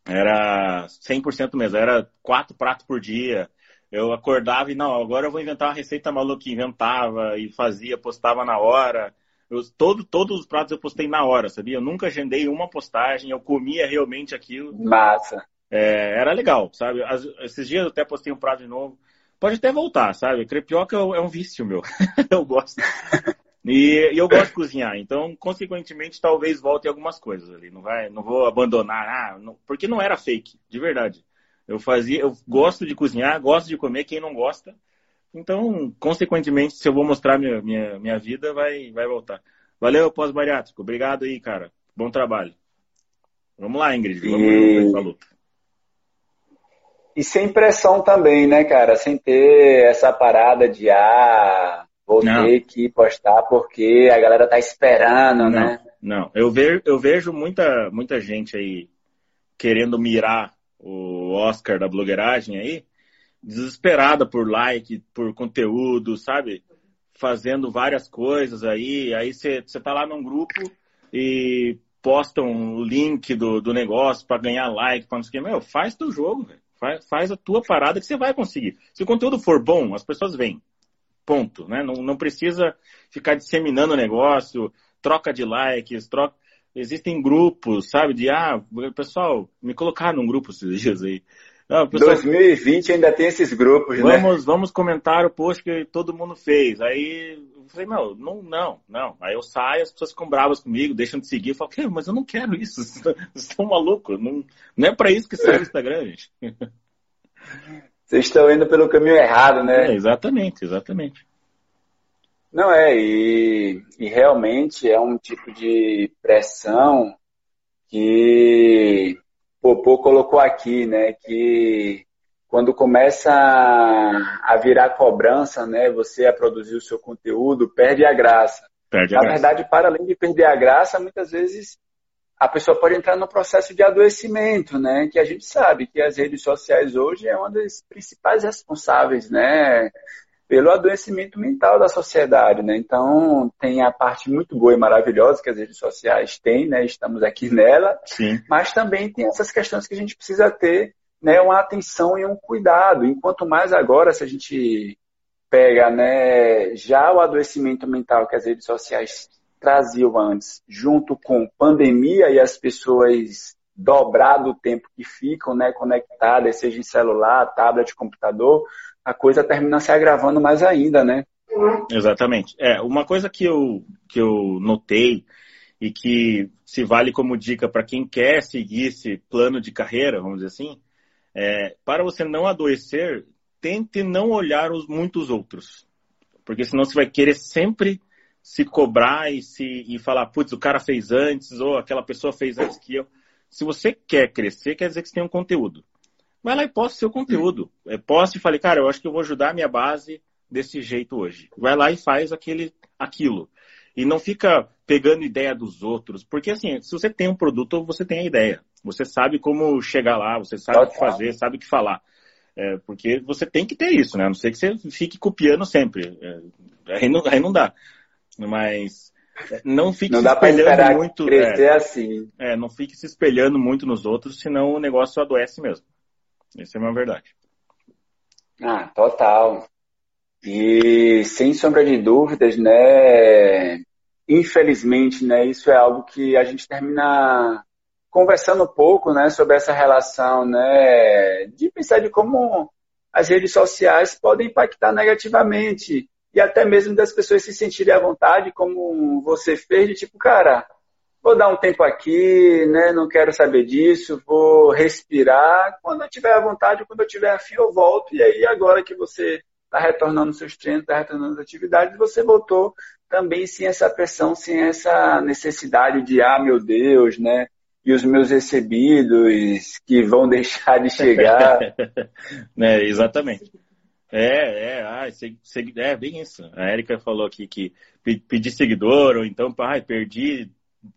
Era 100% mesmo. Era quatro pratos por dia. Eu acordava e, não, agora eu vou inventar uma receita maluca. Inventava e fazia, postava na hora. Eu, todo, todos os pratos eu postei na hora, sabia? Eu nunca agendei uma postagem, eu comia realmente aquilo. Massa. É, era legal, sabe? As, esses dias eu até postei um prato de novo. Pode até voltar, sabe? Crepioca é um vício meu. eu gosto. E, e, eu gosto de cozinhar, então, consequentemente, talvez volte algumas coisas ali. Não, vai, não vou abandonar, ah, não, porque não era fake, de verdade. Eu fazia, eu gosto de cozinhar, gosto de comer, quem não gosta, então, consequentemente, se eu vou mostrar minha, minha, minha vida, vai, vai voltar. Valeu, pós-bariátrico. Obrigado aí, cara. Bom trabalho. Vamos lá, Ingrid. Vamos e... luta. E sem pressão também, né, cara? Sem ter essa parada de, ah, vou não. ter que postar porque a galera tá esperando, não, né? Não, eu vejo, eu vejo muita, muita gente aí querendo mirar o Oscar da blogueiragem aí, desesperada por like, por conteúdo, sabe? Fazendo várias coisas aí. Aí você tá lá num grupo e postam o link do, do negócio para ganhar like, para não sei o que. Meu, faz teu jogo, velho. Faz, faz a tua parada que você vai conseguir. Se o conteúdo for bom, as pessoas vêm. Ponto. Né? Não, não precisa ficar disseminando o negócio, troca de likes, troca. Existem grupos, sabe? De ah, pessoal, me colocar num grupo esses dias aí. Não, pessoal, 2020 ainda tem esses grupos, vamos, né? Vamos comentar o post que todo mundo fez. Aí eu falei, não, não, não, não. Aí eu saio, as pessoas ficam bravas comigo, deixam de seguir. Eu falo, mas eu não quero isso. Vocês estão malucos. Não, não é para isso que serve o Instagram, gente. Vocês estão indo pelo caminho errado, né? É, exatamente, exatamente. Não é, e, e realmente é um tipo de pressão que Popô colocou aqui, né, que quando começa a virar cobrança, né, você a produzir o seu conteúdo, perde a graça. Perde a Na graça. verdade, para além de perder a graça, muitas vezes a pessoa pode entrar no processo de adoecimento, né, que a gente sabe que as redes sociais hoje é uma das principais responsáveis, né, pelo adoecimento mental da sociedade, né? Então, tem a parte muito boa e maravilhosa que as redes sociais têm, né? Estamos aqui nela, Sim. mas também tem essas questões que a gente precisa ter, né? Uma atenção e um cuidado. Enquanto mais agora, se a gente pega, né? Já o adoecimento mental que as redes sociais traziam antes, junto com pandemia e as pessoas dobrado o tempo que ficam, né? Conectadas, seja em celular, tablet, computador, a coisa termina se agravando mais ainda, né? Exatamente. É, uma coisa que eu, que eu notei e que se vale como dica para quem quer seguir esse plano de carreira, vamos dizer assim, é, para você não adoecer, tente não olhar os muitos outros. Porque senão você vai querer sempre se cobrar e, se, e falar, putz, o cara fez antes, ou aquela pessoa fez antes que eu. Se você quer crescer, quer dizer que você tem um conteúdo vai lá e posta seu conteúdo. É, posta e fale, cara, eu acho que eu vou ajudar a minha base desse jeito hoje. Vai lá e faz aquele, aquilo. E não fica pegando ideia dos outros. Porque, assim, se você tem um produto, você tem a ideia. Você sabe como chegar lá, você sabe o que fazer, sabe o que falar. É, porque você tem que ter isso, né? A não ser que você fique copiando sempre. É, aí, não, aí não dá. Mas não fique não se espelhando muito. Crescer é, assim. É, não fique se espelhando muito nos outros, senão o negócio adoece mesmo. Essa é uma verdade. Ah, total. E sem sombra de dúvidas, né? Infelizmente, né? Isso é algo que a gente termina conversando um pouco, né? Sobre essa relação, né? De pensar de como as redes sociais podem impactar negativamente e até mesmo das pessoas se sentirem à vontade, como você fez, de tipo, cara, vou dar um tempo aqui, né? Não quero saber disso, vou respirar. Quando eu tiver à vontade, quando eu tiver afim, eu volto. E aí, agora que você está retornando seus treinos, está retornando as atividades, você voltou também sem essa pressão, sem essa necessidade de, ah, meu Deus, né? E os meus recebidos que vão deixar de chegar. né, exatamente. É, é, ah, é bem isso. A Erika falou aqui que pedir seguidor, ou então, ah, perdi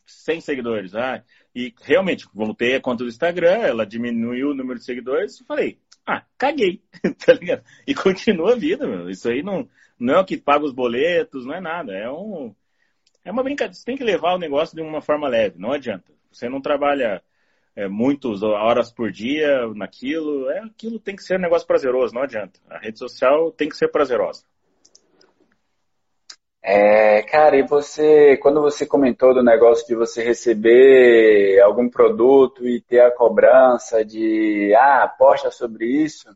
100 seguidores. Ah, e realmente, voltei a conta do Instagram, ela diminuiu o número de seguidores, eu falei, ah, caguei, tá ligado? E continua a vida, meu. Isso aí não, não é o que paga os boletos, não é nada. É um. É uma brincadeira. Você tem que levar o negócio de uma forma leve, não adianta. Você não trabalha é, muitas horas por dia naquilo. É, aquilo tem que ser um negócio prazeroso, não adianta. A rede social tem que ser prazerosa. É, cara, e você, quando você comentou do negócio de você receber algum produto e ter a cobrança de, ah, aposta sobre isso,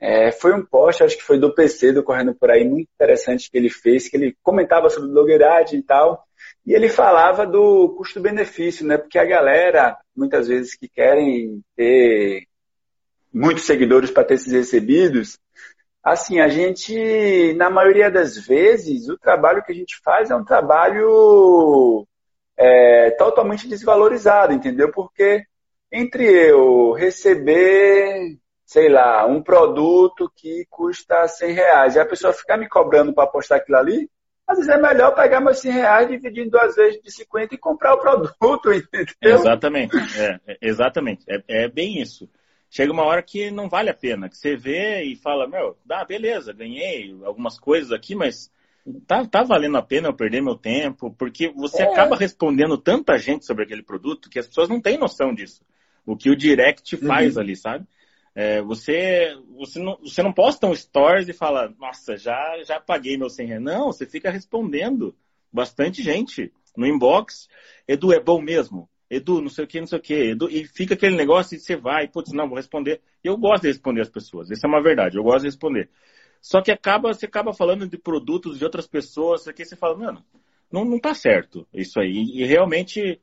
é, foi um post, acho que foi do PC, do Correndo Por Aí, muito interessante que ele fez, que ele comentava sobre blogueiragem e tal, e ele falava do custo-benefício, né? Porque a galera, muitas vezes, que querem ter muitos seguidores para ter esses recebidos, assim, a gente, na maioria das vezes, o trabalho que a gente faz é um trabalho é, totalmente desvalorizado, entendeu? Porque entre eu receber, sei lá, um produto que custa 100 reais e a pessoa ficar me cobrando para postar aquilo ali, às vezes é melhor pegar meus 100 reais, dividir em duas vezes de 50 e comprar o produto, entendeu? Exatamente, é, é, exatamente. É, é, bem isso. Chega uma hora que não vale a pena, que você vê e fala, meu, dá, beleza, ganhei algumas coisas aqui, mas tá, tá valendo a pena eu perder meu tempo, porque você é. acaba respondendo tanta gente sobre aquele produto que as pessoas não têm noção disso. O que o direct faz uhum. ali, sabe? É, você, você, não, você não posta um stories e fala, nossa, já, já paguei meu 100 reais. Não, você fica respondendo bastante gente no inbox. Edu, é bom mesmo? Edu, não sei o que, não sei o que. Edu, e fica aquele negócio e você vai, putz, não, vou responder. Eu gosto de responder as pessoas, isso é uma verdade, eu gosto de responder. Só que acaba, você acaba falando de produtos de outras pessoas, aqui você fala, mano, não, não tá certo isso aí. E realmente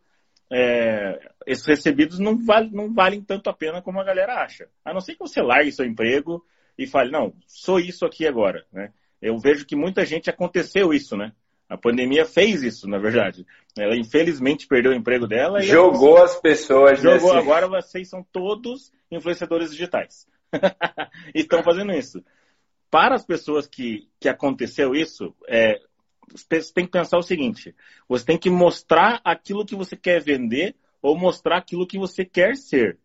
é, esses recebidos não, vale, não valem tanto a pena como a galera acha. A não ser que você largue seu emprego e fale, não, sou isso aqui agora, né? Eu vejo que muita gente aconteceu isso, né? A pandemia fez isso, na verdade. Ela infelizmente perdeu o emprego dela. E jogou as pessoas. Jogou. Nesse... Agora vocês são todos influenciadores digitais. e estão fazendo isso. Para as pessoas que, que aconteceu isso, é, você tem que pensar o seguinte: você tem que mostrar aquilo que você quer vender ou mostrar aquilo que você quer ser.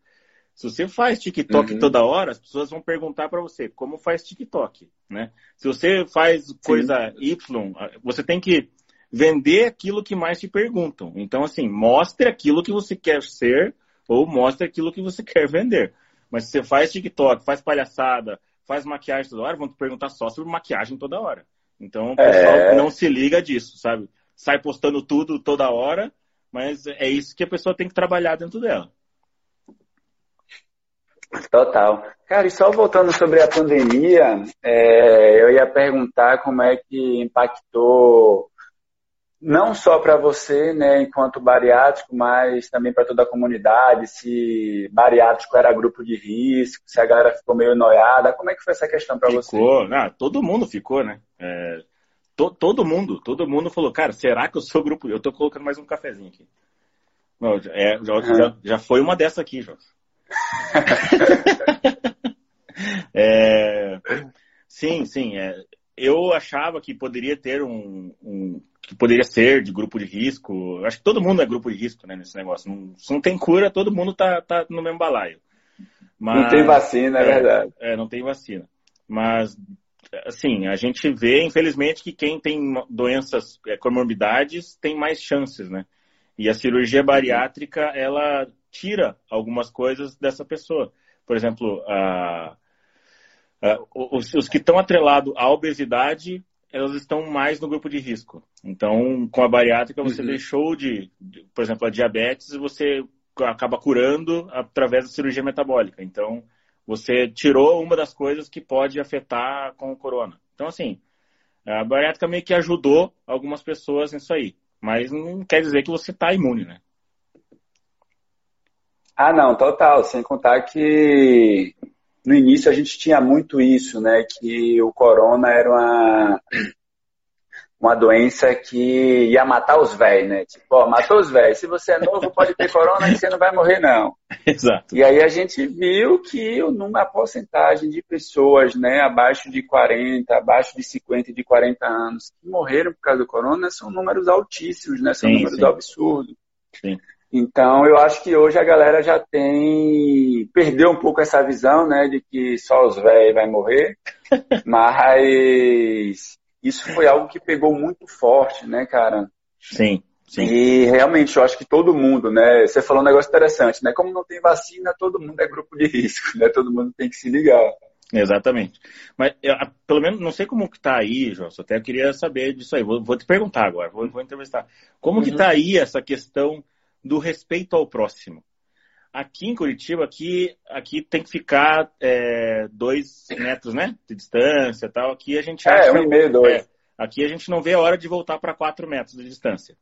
Se você faz TikTok uhum. toda hora, as pessoas vão perguntar para você como faz TikTok, né? Se você faz coisa Sim. Y, você tem que vender aquilo que mais te perguntam. Então, assim, mostre aquilo que você quer ser ou mostre aquilo que você quer vender. Mas se você faz TikTok, faz palhaçada, faz maquiagem toda hora, vão te perguntar só sobre maquiagem toda hora. Então o pessoal é... não se liga disso, sabe? Sai postando tudo toda hora, mas é isso que a pessoa tem que trabalhar dentro dela. Total. Cara, e só voltando sobre a pandemia, é, eu ia perguntar como é que impactou não só para você, né, enquanto bariátrico, mas também para toda a comunidade, se bariátrico era grupo de risco, se a galera ficou meio noiada, como é que foi essa questão para você? Ficou, ah, todo mundo ficou, né? É, to, todo mundo, todo mundo falou, cara, será que eu sou grupo? Eu tô colocando mais um cafezinho aqui. Não, é, já, uhum. já, já, foi uma dessa aqui, Jorge. é, sim, sim. É, eu achava que poderia ter um, um, que poderia ser de grupo de risco. Acho que todo mundo é grupo de risco, né, nesse negócio. Não, se não tem cura, todo mundo tá, tá no mesmo balaio. Mas, não tem vacina, é, é verdade. É, não tem vacina. Mas assim, a gente vê, infelizmente, que quem tem doenças, é, comorbidades, tem mais chances, né? E a cirurgia bariátrica, ela tira algumas coisas dessa pessoa. Por exemplo, a, a, os, os, que estão atrelados à obesidade, elas estão mais no grupo de risco. Então, com a bariátrica, você uhum. deixou de, de, por exemplo, a diabetes, você acaba curando através da cirurgia metabólica. Então, você tirou uma das coisas que pode afetar com o corona. Então, assim, a bariátrica meio que ajudou algumas pessoas nisso aí. Mas não quer dizer que você está imune, né? Ah, não, total. Sem contar que no início a gente tinha muito isso, né? Que o corona era uma, uma doença que ia matar os velhos, né? Tipo, ó, matou os velhos. Se você é novo, pode ter corona e você não vai morrer, não. Exato. E aí a gente viu que numa porcentagem de pessoas, né, abaixo de 40, abaixo de 50 e de 40 anos, que morreram por causa do corona, são números altíssimos, né? São sim, números sim. absurdos. Sim. Então, eu acho que hoje a galera já tem. perdeu um pouco essa visão, né, de que só os velhos vai morrer. Mas isso foi algo que pegou muito forte, né, cara? Sim. Sim. E realmente, eu acho que todo mundo, né? Você falou um negócio interessante, né? Como não tem vacina, todo mundo é grupo de risco, né? Todo mundo tem que se ligar. Exatamente. Mas, eu, pelo menos, não sei como que tá aí, João, até queria saber disso aí. Vou, vou te perguntar agora, vou, vou entrevistar. Como uhum. que tá aí essa questão do respeito ao próximo? Aqui em Curitiba, aqui, aqui tem que ficar é, dois metros, né? De distância e tal. Aqui a gente é, acha... É, um e meio, dois. É, aqui a gente não vê a hora de voltar para quatro metros de distância.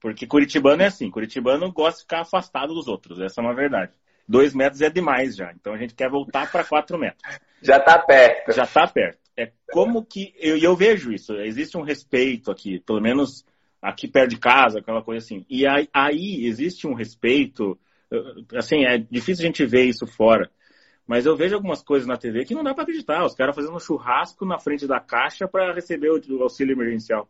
Porque Curitibano é assim, Curitibano gosta de ficar afastado dos outros, essa é uma verdade. Dois metros é demais já, então a gente quer voltar para quatro metros. Já está perto. Já está perto. É como que. E eu, eu, vejo isso, existe um respeito aqui, pelo menos aqui perto de casa, aquela coisa assim. E aí, aí existe um respeito assim, é difícil a gente ver isso fora. Mas eu vejo algumas coisas na TV que não dá para acreditar. Os caras fazendo um churrasco na frente da caixa para receber o auxílio emergencial.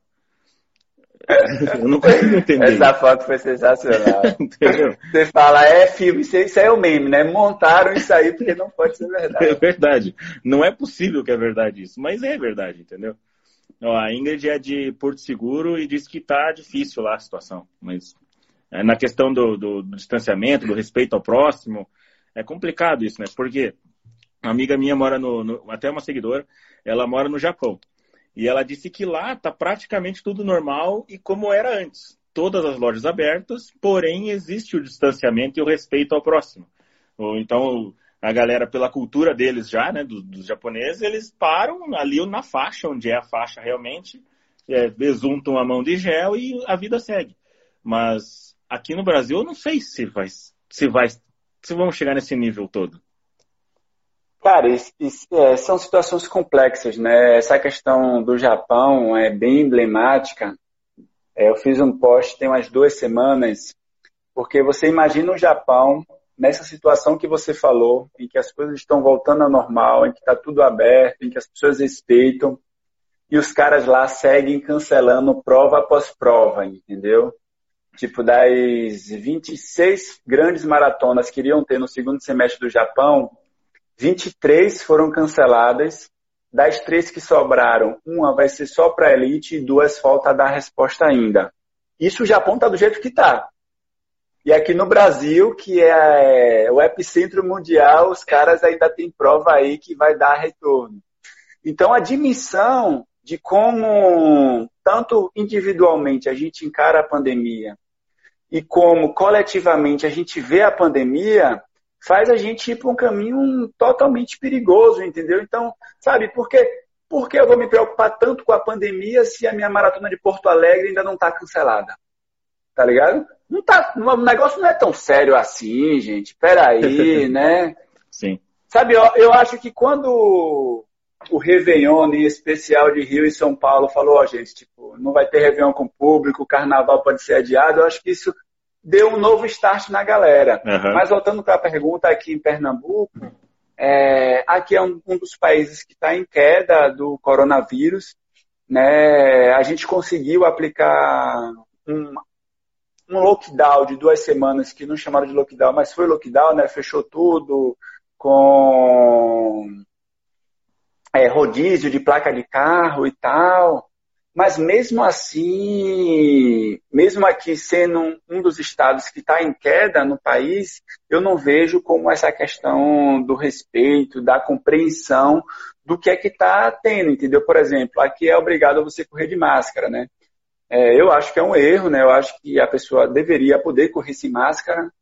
Eu não consigo entender. Essa foto foi sensacional. Entendeu? Você fala, é filme, isso, isso é o meme, né? Montaram isso aí porque não pode ser verdade. É verdade. Não é possível que é verdade isso, mas é verdade, entendeu? Ó, a Ingrid é de Porto Seguro e diz que tá difícil lá a situação. Mas na questão do, do, do, distanciamento, do respeito ao próximo, é complicado isso, né? Porque uma amiga minha mora no, no, até uma seguidora, ela mora no Japão. E ela disse que lá tá praticamente tudo normal e como era antes. Todas as lojas abertas, porém existe o distanciamento e o respeito ao próximo. Então, a galera, pela cultura deles já, né, dos, dos japoneses, eles param ali na faixa, onde é a faixa realmente, é, besuntam a mão de gel e a vida segue. Mas aqui no Brasil eu não sei se vai, se vai, se vamos chegar nesse nível todo. Cara, isso, isso, é, são situações complexas, né? Essa questão do Japão é bem emblemática. É, eu fiz um post tem umas duas semanas, porque você imagina o Japão nessa situação que você falou, em que as coisas estão voltando ao normal, em que está tudo aberto, em que as pessoas respeitam, e os caras lá seguem cancelando prova após prova, entendeu? Tipo, das 26 grandes maratonas que iriam ter no segundo semestre do Japão, 23 foram canceladas. Das três que sobraram, uma vai ser só para elite e duas falta dar resposta ainda. Isso o Japão está do jeito que está. E aqui no Brasil, que é o epicentro mundial, os caras ainda têm prova aí que vai dar retorno. Então, a admissão de como, tanto individualmente, a gente encara a pandemia e como coletivamente a gente vê a pandemia, faz a gente ir para um caminho totalmente perigoso, entendeu? Então, sabe, por que, por que eu vou me preocupar tanto com a pandemia se a minha maratona de Porto Alegre ainda não está cancelada? Tá ligado? Não tá, o negócio não é tão sério assim, gente. Peraí, né? Sim. Sabe, eu, eu acho que quando o Réveillon, em especial de Rio e São Paulo, falou, ó, oh, gente, tipo, não vai ter Réveillon com público, o carnaval pode ser adiado. Eu acho que isso deu um novo start na galera. Uhum. Mas voltando para a pergunta aqui em Pernambuco, é, aqui é um, um, dos países que está em queda do coronavírus. Né? A gente conseguiu aplicar um, um lockdown de duas semanas, que não chamaram de lockdown, mas foi lockdown, né? Fechou tudo com é, rodízio de placa de carro e tal. Mas mesmo assim, mesmo aqui sendo um, dos estados que está em queda no país, eu não vejo como essa questão do respeito, da compreensão do que é que está tendo, entendeu? Por exemplo, aqui é obrigado você correr de máscara, né? É, eu acho que é um erro, né? Eu acho que a pessoa deveria poder correr sem máscara.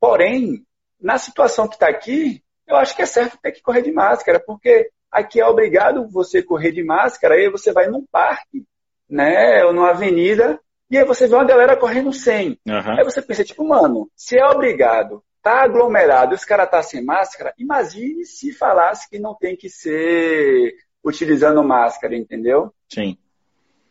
Porém, na situação que está aqui, eu acho que é certo ter que correr de máscara, porque aqui é obrigado você correr de máscara, aí você vai num parque, né? Ou numa avenida, e aí você vê uma galera correndo sem. Uhum. Aí você pensa, tipo, mano, se é obrigado, tá aglomerado, os caras tá sem máscara, imagine se falasse que não tem que ser utilizando máscara, entendeu? Sim.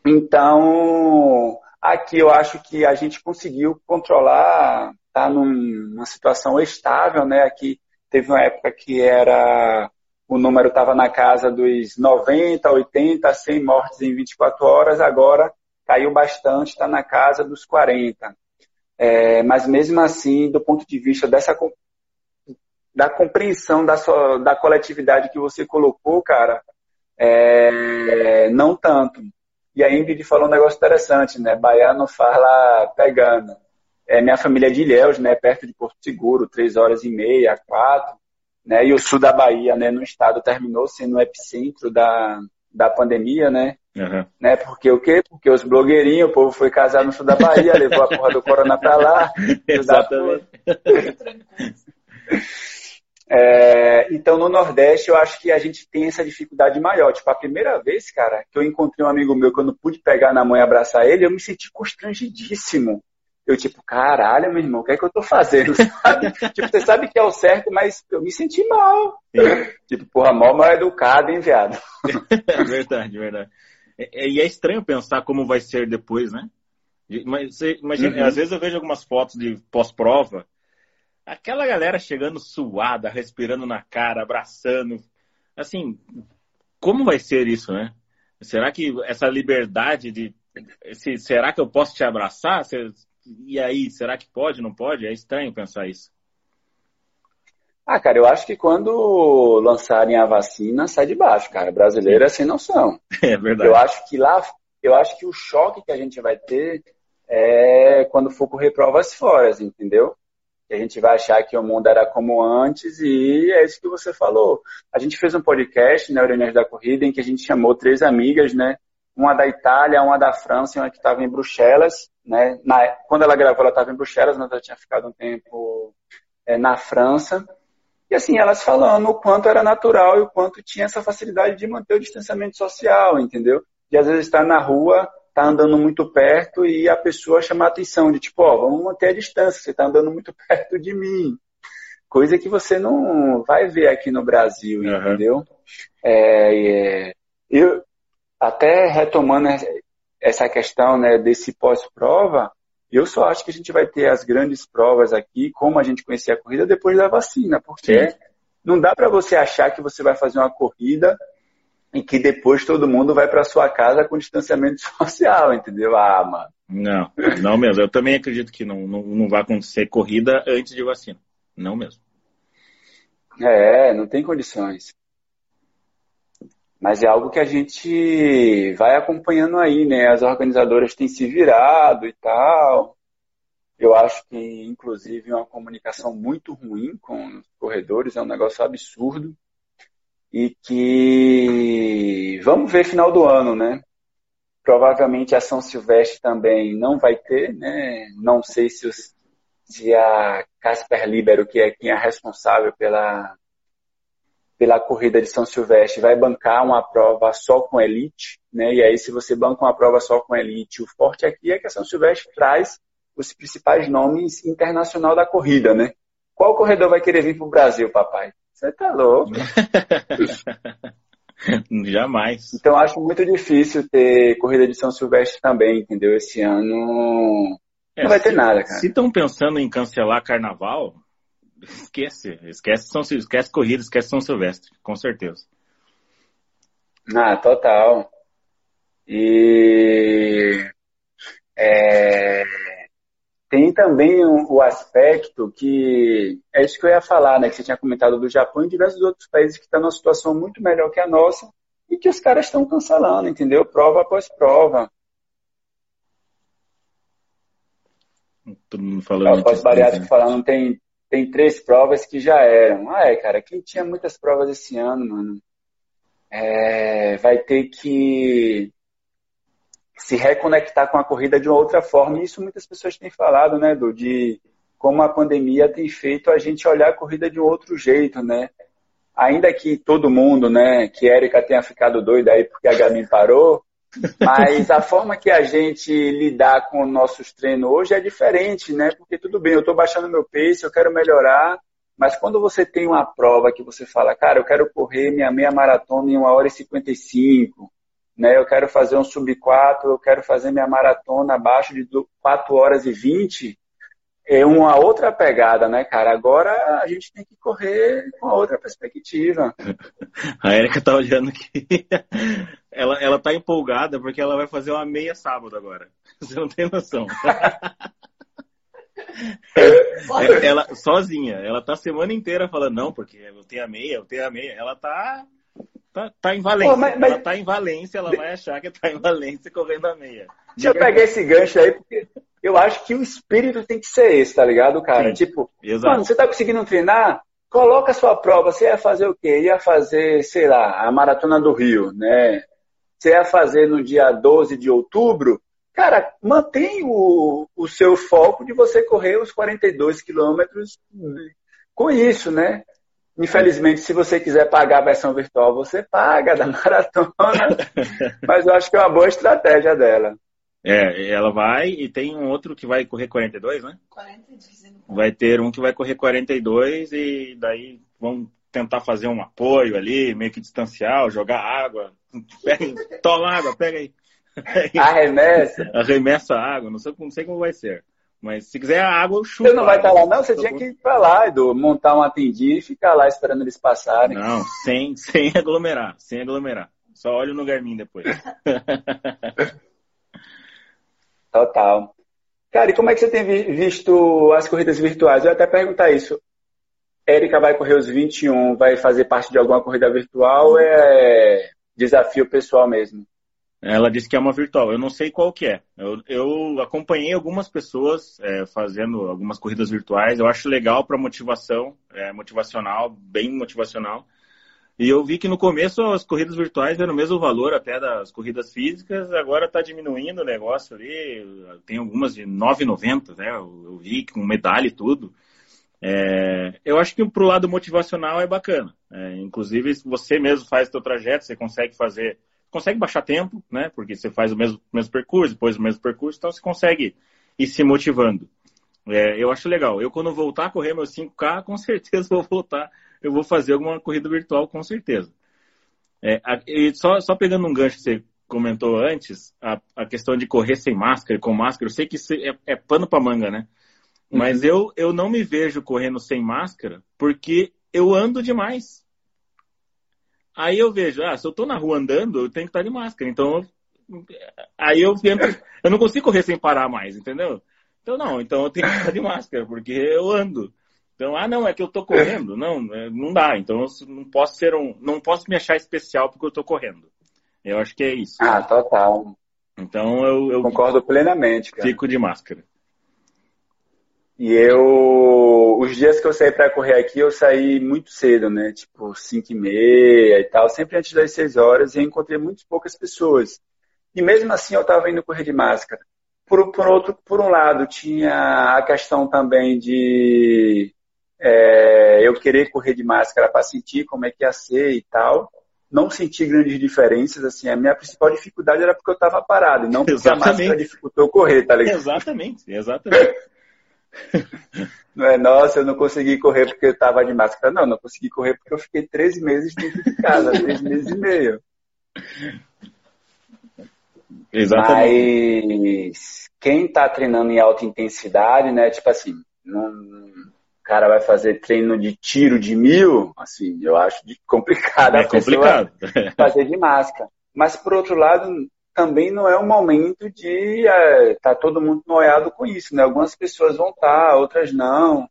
Então, aqui eu acho que a gente conseguiu controlar, tá numa situação estável, né? Aqui teve uma época que era o número estava na casa dos 90, 80, 100 mortes em 24 horas, agora caiu bastante, está na casa dos 40. É, mas mesmo assim, do ponto de vista dessa da compreensão da, sua, da coletividade que você colocou, cara, é, não tanto. E a Ingrid falou um negócio interessante, né? Baiano fala pegando. É, minha família é de Ilhéus, né? Perto de Porto Seguro, três horas e meia, quatro. Né? E o sul da Bahia, né? No estado, terminou sendo o epicentro da, da pandemia, né? Uhum. né? Porque o quê? Porque os blogueirinhos, o povo foi casar no sul da Bahia, levou a porra do corona pra lá. Exatamente. É, então, no Nordeste, eu acho que a gente tem essa dificuldade maior. Tipo, a primeira vez, cara, que eu encontrei um amigo meu que eu não pude pegar na mão e abraçar ele, eu me senti constrangidíssimo. Eu, tipo, caralho, meu irmão, o que é que eu tô fazendo? Sabe? tipo, você sabe que é o certo, mas eu me senti mal. tipo, porra, mal mal educado, hein, viado? verdade, verdade. E é estranho pensar como vai ser depois, né? Mas você imagina, uhum. às vezes eu vejo algumas fotos de pós-prova aquela galera chegando suada, respirando na cara, abraçando. Assim, como vai ser isso, né? Será que essa liberdade de. Se, será que eu posso te abraçar? E aí, será que pode, não pode? É estranho pensar isso. Ah, cara, eu acho que quando lançarem a vacina, sai de baixo, cara. Brasileiro é sem noção. É verdade. Eu acho que lá, eu acho que o choque que a gente vai ter é quando for correr provas fora, entendeu? que a gente vai achar que o mundo era como antes e é isso que você falou. A gente fez um podcast, né, Reuniões da Corrida, em que a gente chamou três amigas, né, uma da Itália, uma da França e uma que estava em Bruxelas, né, na, quando ela gravou ela estava em Bruxelas, mas ela tinha ficado um tempo é, na França, e assim, elas falando o quanto era natural e o quanto tinha essa facilidade de manter o distanciamento social, entendeu? De às vezes estar na rua tá andando muito perto e a pessoa chama a atenção de tipo, ó, vamos manter a distância, você está andando muito perto de mim. Coisa que você não vai ver aqui no Brasil, uhum. entendeu? É, é, eu, até retomando essa questão né, desse pós-prova, eu só acho que a gente vai ter as grandes provas aqui, como a gente conhecia a corrida, depois da vacina, porque Sim. não dá para você achar que você vai fazer uma corrida em que depois todo mundo vai para sua casa com distanciamento social, entendeu? Ah, mano. Não, não mesmo. Eu também acredito que não, não, não vai acontecer corrida antes de vacina. Não mesmo. É, não tem condições. Mas é algo que a gente vai acompanhando aí, né? As organizadoras têm se virado e tal. Eu acho que, inclusive, uma comunicação muito ruim com os corredores é um negócio absurdo e que vamos ver final do ano, né? Provavelmente a São Silvestre também não vai ter, né? Não sei se, os, se a Casper Libero, que é quem é responsável pela, pela corrida de São Silvestre, vai bancar uma prova só com elite, né? E aí, se você banca uma prova só com elite, o forte aqui é que a São Silvestre traz os principais nomes internacional da corrida, né? Qual corredor vai querer vir para o Brasil, papai? Você tá louco. Jamais. Então acho muito difícil ter corrida de São Silvestre também, entendeu? Esse ano é, não vai ter nada, cara. Se estão pensando em cancelar carnaval, esquece. Esquece, São, esquece corrida, esquece São Silvestre, com certeza. Ah, total. E é, tem também o aspecto que é isso que eu ia falar, né? Que você tinha comentado do Japão e diversos outros países que estão numa situação muito melhor que a nossa, e que os caras estão cancelando, entendeu? Prova após prova. Todo mundo falando. O pós-bariátrico né? falando, tem, tem três provas que já eram. Ah, é, cara, quem tinha muitas provas esse ano, mano, é, vai ter que se reconectar com a corrida de uma outra forma. E isso muitas pessoas têm falado, né, do de como a pandemia tem feito a gente olhar a corrida de um outro jeito, né? Ainda que todo mundo, né, que Erika tenha ficado doida aí porque a Gamin parou, mas a forma que a gente lidar com nossos treinos hoje é diferente, né? Porque tudo bem, eu estou baixando meu pace, eu quero melhorar, mas quando você tem uma prova que você fala, cara, eu quero correr minha meia maratona em 1 hora e 55, né? Eu quero fazer um sub 4, eu quero fazer minha maratona abaixo de 4 horas e 20, é uma outra pegada, né, cara? Agora a gente tem que correr com outra perspectiva. A Erika tá olhando aqui. Ela, ela tá empolgada porque ela vai fazer uma meia sábado agora. Você não tem noção. ela sozinha, ela tá a semana inteira falando, não, porque eu tenho a meia, eu tenho a meia. Ela tá tá, tá em Valência. Pô, mas, mas... Ela tá em Valência, ela vai achar que tá em Valência correndo a meia. Deixa eu pegar esse gancho aí, porque eu acho que o espírito tem que ser esse, tá ligado, cara? Sim, tipo, exato. mano, você tá conseguindo treinar? Coloca a sua prova. Você ia fazer o quê? Ia fazer, sei lá, a Maratona do Rio, né? Você ia fazer no dia 12 de outubro? Cara, mantém o, o seu foco de você correr os 42 quilômetros com isso, né? Infelizmente, se você quiser pagar a versão virtual, você paga da maratona. mas eu acho que é uma boa estratégia dela. É, ela vai e tem um outro que vai correr 42, né? 42. Vai ter um que vai correr 42 e daí vão tentar fazer um apoio ali, meio que distancial, jogar água. Pega, toma água, pega aí. Arremessa. Arremessa a água, não sei, não sei como vai ser. Mas se quiser a água, eu chuto. Você não vai estar lá, não? Você tinha que ir para lá, Edu, montar uma tendinha e ficar lá esperando eles passarem. Não, sem, sem aglomerar, sem aglomerar. Só olho no Garmin depois. Total. Cara, e como é que você tem visto as corridas virtuais? Eu ia até perguntar isso. Érica vai correr os 21, vai fazer parte de alguma corrida virtual é desafio pessoal mesmo? Ela disse que é uma virtual. Eu não sei qual que é. Eu, eu acompanhei algumas pessoas é, fazendo algumas corridas virtuais. Eu acho legal para motivação, é, motivacional, bem motivacional. E eu vi que no começo as corridas virtuais eram o mesmo valor até das corridas físicas, agora está diminuindo o negócio ali. Tem algumas de 9,90, né? Eu vi com medalha e tudo. É, eu acho que para o lado motivacional é bacana. É, inclusive, você mesmo faz o seu trajeto, você consegue fazer, consegue baixar tempo, né? Porque você faz o mesmo, mesmo percurso, depois o mesmo percurso, então você consegue ir se motivando. É, eu acho legal. Eu, quando voltar a correr meus 5K, com certeza vou voltar eu vou fazer alguma corrida virtual com certeza. É, e só, só pegando um gancho que você comentou antes, a, a questão de correr sem máscara, com máscara, eu sei que isso é, é pano para manga, né? Mas uhum. eu, eu não me vejo correndo sem máscara porque eu ando demais. Aí eu vejo, ah, se eu tô na rua andando, eu tenho que estar de máscara. Então, aí eu eu não consigo correr sem parar mais, entendeu? Então, não, então eu tenho que estar de máscara, porque eu ando. Então, ah, não, é que eu tô correndo. Não, é, não dá. Então, eu não posso ser um, não posso me achar especial porque eu tô correndo. Eu acho que é isso. Ah, total. Então, eu, eu concordo plenamente, cara. Fico de máscara. E eu, os dias que eu saí para correr aqui, eu saí muito cedo, né? Tipo, 5 e meia e tal, sempre antes das 6 horas, e encontrei muito poucas pessoas. E mesmo assim, eu tava indo correr de máscara. Por, por, outro, por um lado, tinha a questão também de é, eu querer correr de máscara para sentir como é que ia ser e tal. Não senti grandes diferenças, assim, a minha principal dificuldade era porque eu estava parado, e não porque exatamente. a máscara dificultou correr, tá ligado? Exatamente, exatamente. Não é, nossa, eu não consegui correr porque eu estava de máscara. Não, não consegui correr porque eu fiquei 13 meses dentro de casa, 3 meses e meio. Exatamente. Mas quem está treinando em alta intensidade, né, tipo assim, não, cara vai fazer treino de tiro de mil, assim, eu acho complicado é a complicado. fazer de máscara. Mas, por outro lado, também não é o momento de estar é, tá todo mundo noiado com isso, né? Algumas pessoas vão estar, tá, outras não.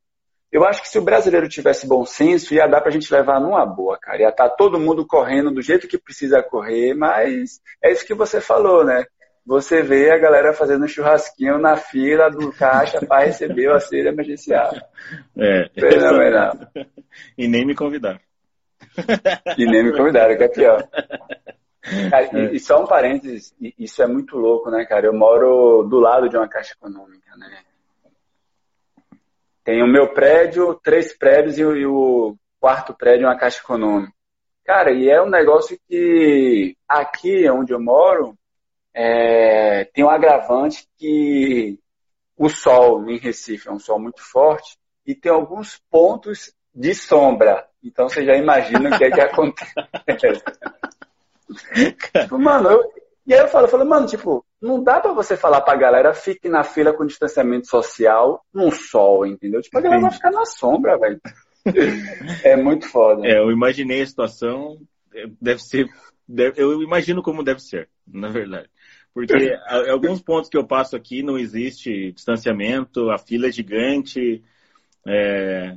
Eu acho que se o brasileiro tivesse bom senso, ia dar pra gente levar numa boa, cara. Ia estar tá todo mundo correndo do jeito que precisa correr, mas é isso que você falou, né? Você vê a galera fazendo churrasquinho na fila do caixa para receber o auxílio emergencial. É. Fenomenal. E nem me convidaram. E nem me convidaram, que é pior. Cara, é. e, e, só um parênteses, isso é muito louco, né, cara? Eu moro do lado de uma caixa econômica, né? Tem o meu prédio, três prédios e o, e o quarto prédio é uma caixa econômica. Cara, e é um negócio que aqui onde eu moro é, tem um agravante que o sol em Recife é um sol muito forte e tem alguns pontos de sombra. Então você já imagina o que é que acontece. tipo, mano, eu, e aí eu falo, eu falo, mano, tipo, não dá pra você falar pra galera, fique na fila com distanciamento social, num sol, entendeu? Tipo, a galera vai ficar na sombra, velho. é muito foda. É, eu imaginei a situação, deve ser, deve, eu imagino como deve ser, na verdade. Porque alguns pontos que eu passo aqui não existe distanciamento, a fila é gigante, é,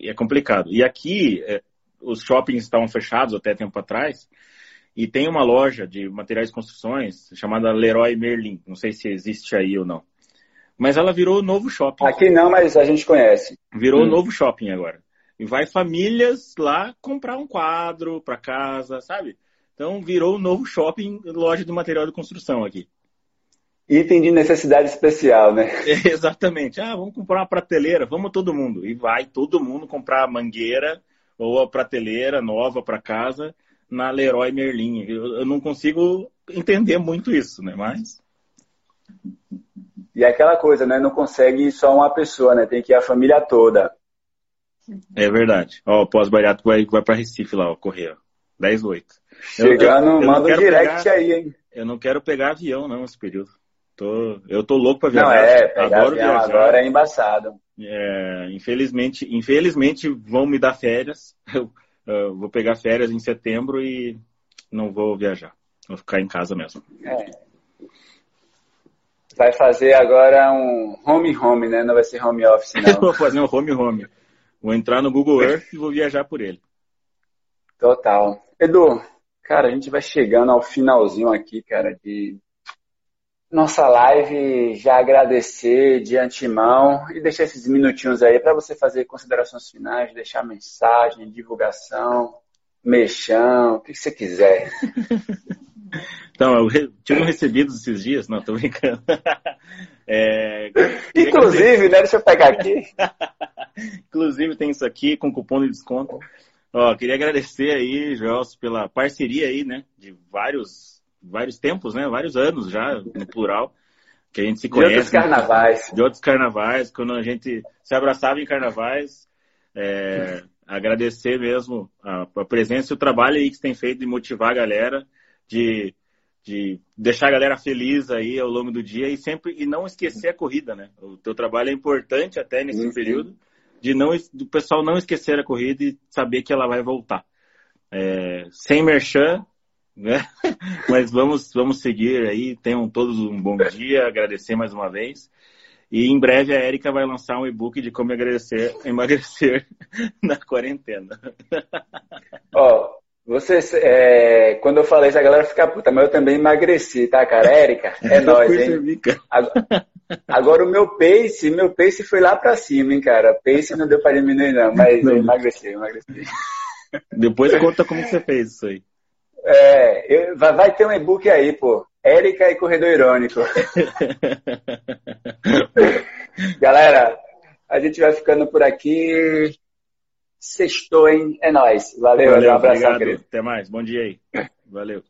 é complicado. E aqui, é, os shoppings estavam fechados até tempo atrás, e tem uma loja de materiais de construções chamada Leroy Merlin. Não sei se existe aí ou não. Mas ela virou novo shopping. Aqui não, mas a gente conhece. Virou hum. novo shopping agora. E vai famílias lá comprar um quadro para casa, sabe? Então virou novo shopping, loja de material de construção aqui. Item de necessidade especial, né? É, exatamente. Ah, vamos comprar uma prateleira, vamos todo mundo. E vai todo mundo comprar a mangueira ou a prateleira nova para casa na Leroy Merlin. Eu, eu, não consigo entender muito isso, né? Mas. E é aquela coisa, né? Não consegue só uma pessoa, né? Tem que ir a família toda. É verdade. Ó, o pós-bariátrico vai, vai para Recife lá, ó, correr. 10 8. Chegando, eu, eu, manda um direct pegar, aí, hein? Eu não quero pegar avião, não, nesse período. Tô, eu tô louco para viajar. Não, é, pegar Adoro avião viajar. agora é embaçado. É, infelizmente, infelizmente vão me dar férias. Eu, eu vou pegar férias em setembro e não vou viajar. Vou ficar em casa mesmo. É. Vai fazer agora um home home, né? Não vai ser home office, não. vou fazer um home home. Vou entrar no Google Earth e vou viajar por ele. Total. Edu, cara, a gente vai chegando ao finalzinho aqui, cara, de nossa live, já agradecer de antemão e deixar esses minutinhos aí para você fazer considerações finais, deixar mensagem, divulgação, mexão, o que você quiser. Então, eu tive um recebido esses dias, não, tô brincando. É, Inclusive, né, deixa eu pegar aqui. Inclusive tem isso aqui com cupom de desconto. Ó, queria agradecer aí, Joelso, pela parceria aí, né, de vários vários tempos, né? Vários anos já, no plural, que a gente se conhece. De outros carnavais. De outros carnavais, quando a gente se abraçava em carnavais. É, agradecer mesmo a, a, presença e o trabalho aí que você tem feito de motivar a galera, de, de deixar a galera feliz aí ao longo do dia e sempre e não esquecer a corrida, né? O teu trabalho é importante até nesse uhum. período de não do pessoal não esquecer a corrida e saber que ela vai voltar. É, sem merchan, né? Mas vamos, vamos seguir aí. Tenham todos um bom dia, agradecer mais uma vez. E em breve a Erika vai lançar um e-book de como emagrecer, emagrecer na quarentena. Ó, oh, vocês, é, quando eu falei isso, a galera fica puta, mas eu também emagreci, tá, cara? Érica, é nóis, hein? Agora, agora, o meu pace, meu pace foi lá pra cima, hein, cara? Pace não deu pra diminuir, não, mas não. emagreci, emagreci. Depois conta como você fez isso aí. É, eu, vai, vai, ter um e-book aí, pô. Érica e Corredor Irônico. Galera, a gente vai ficando por aqui. Sextou, hein? É nóis. Valeu, Valeu um abraço. Até mais. Bom dia aí. Valeu.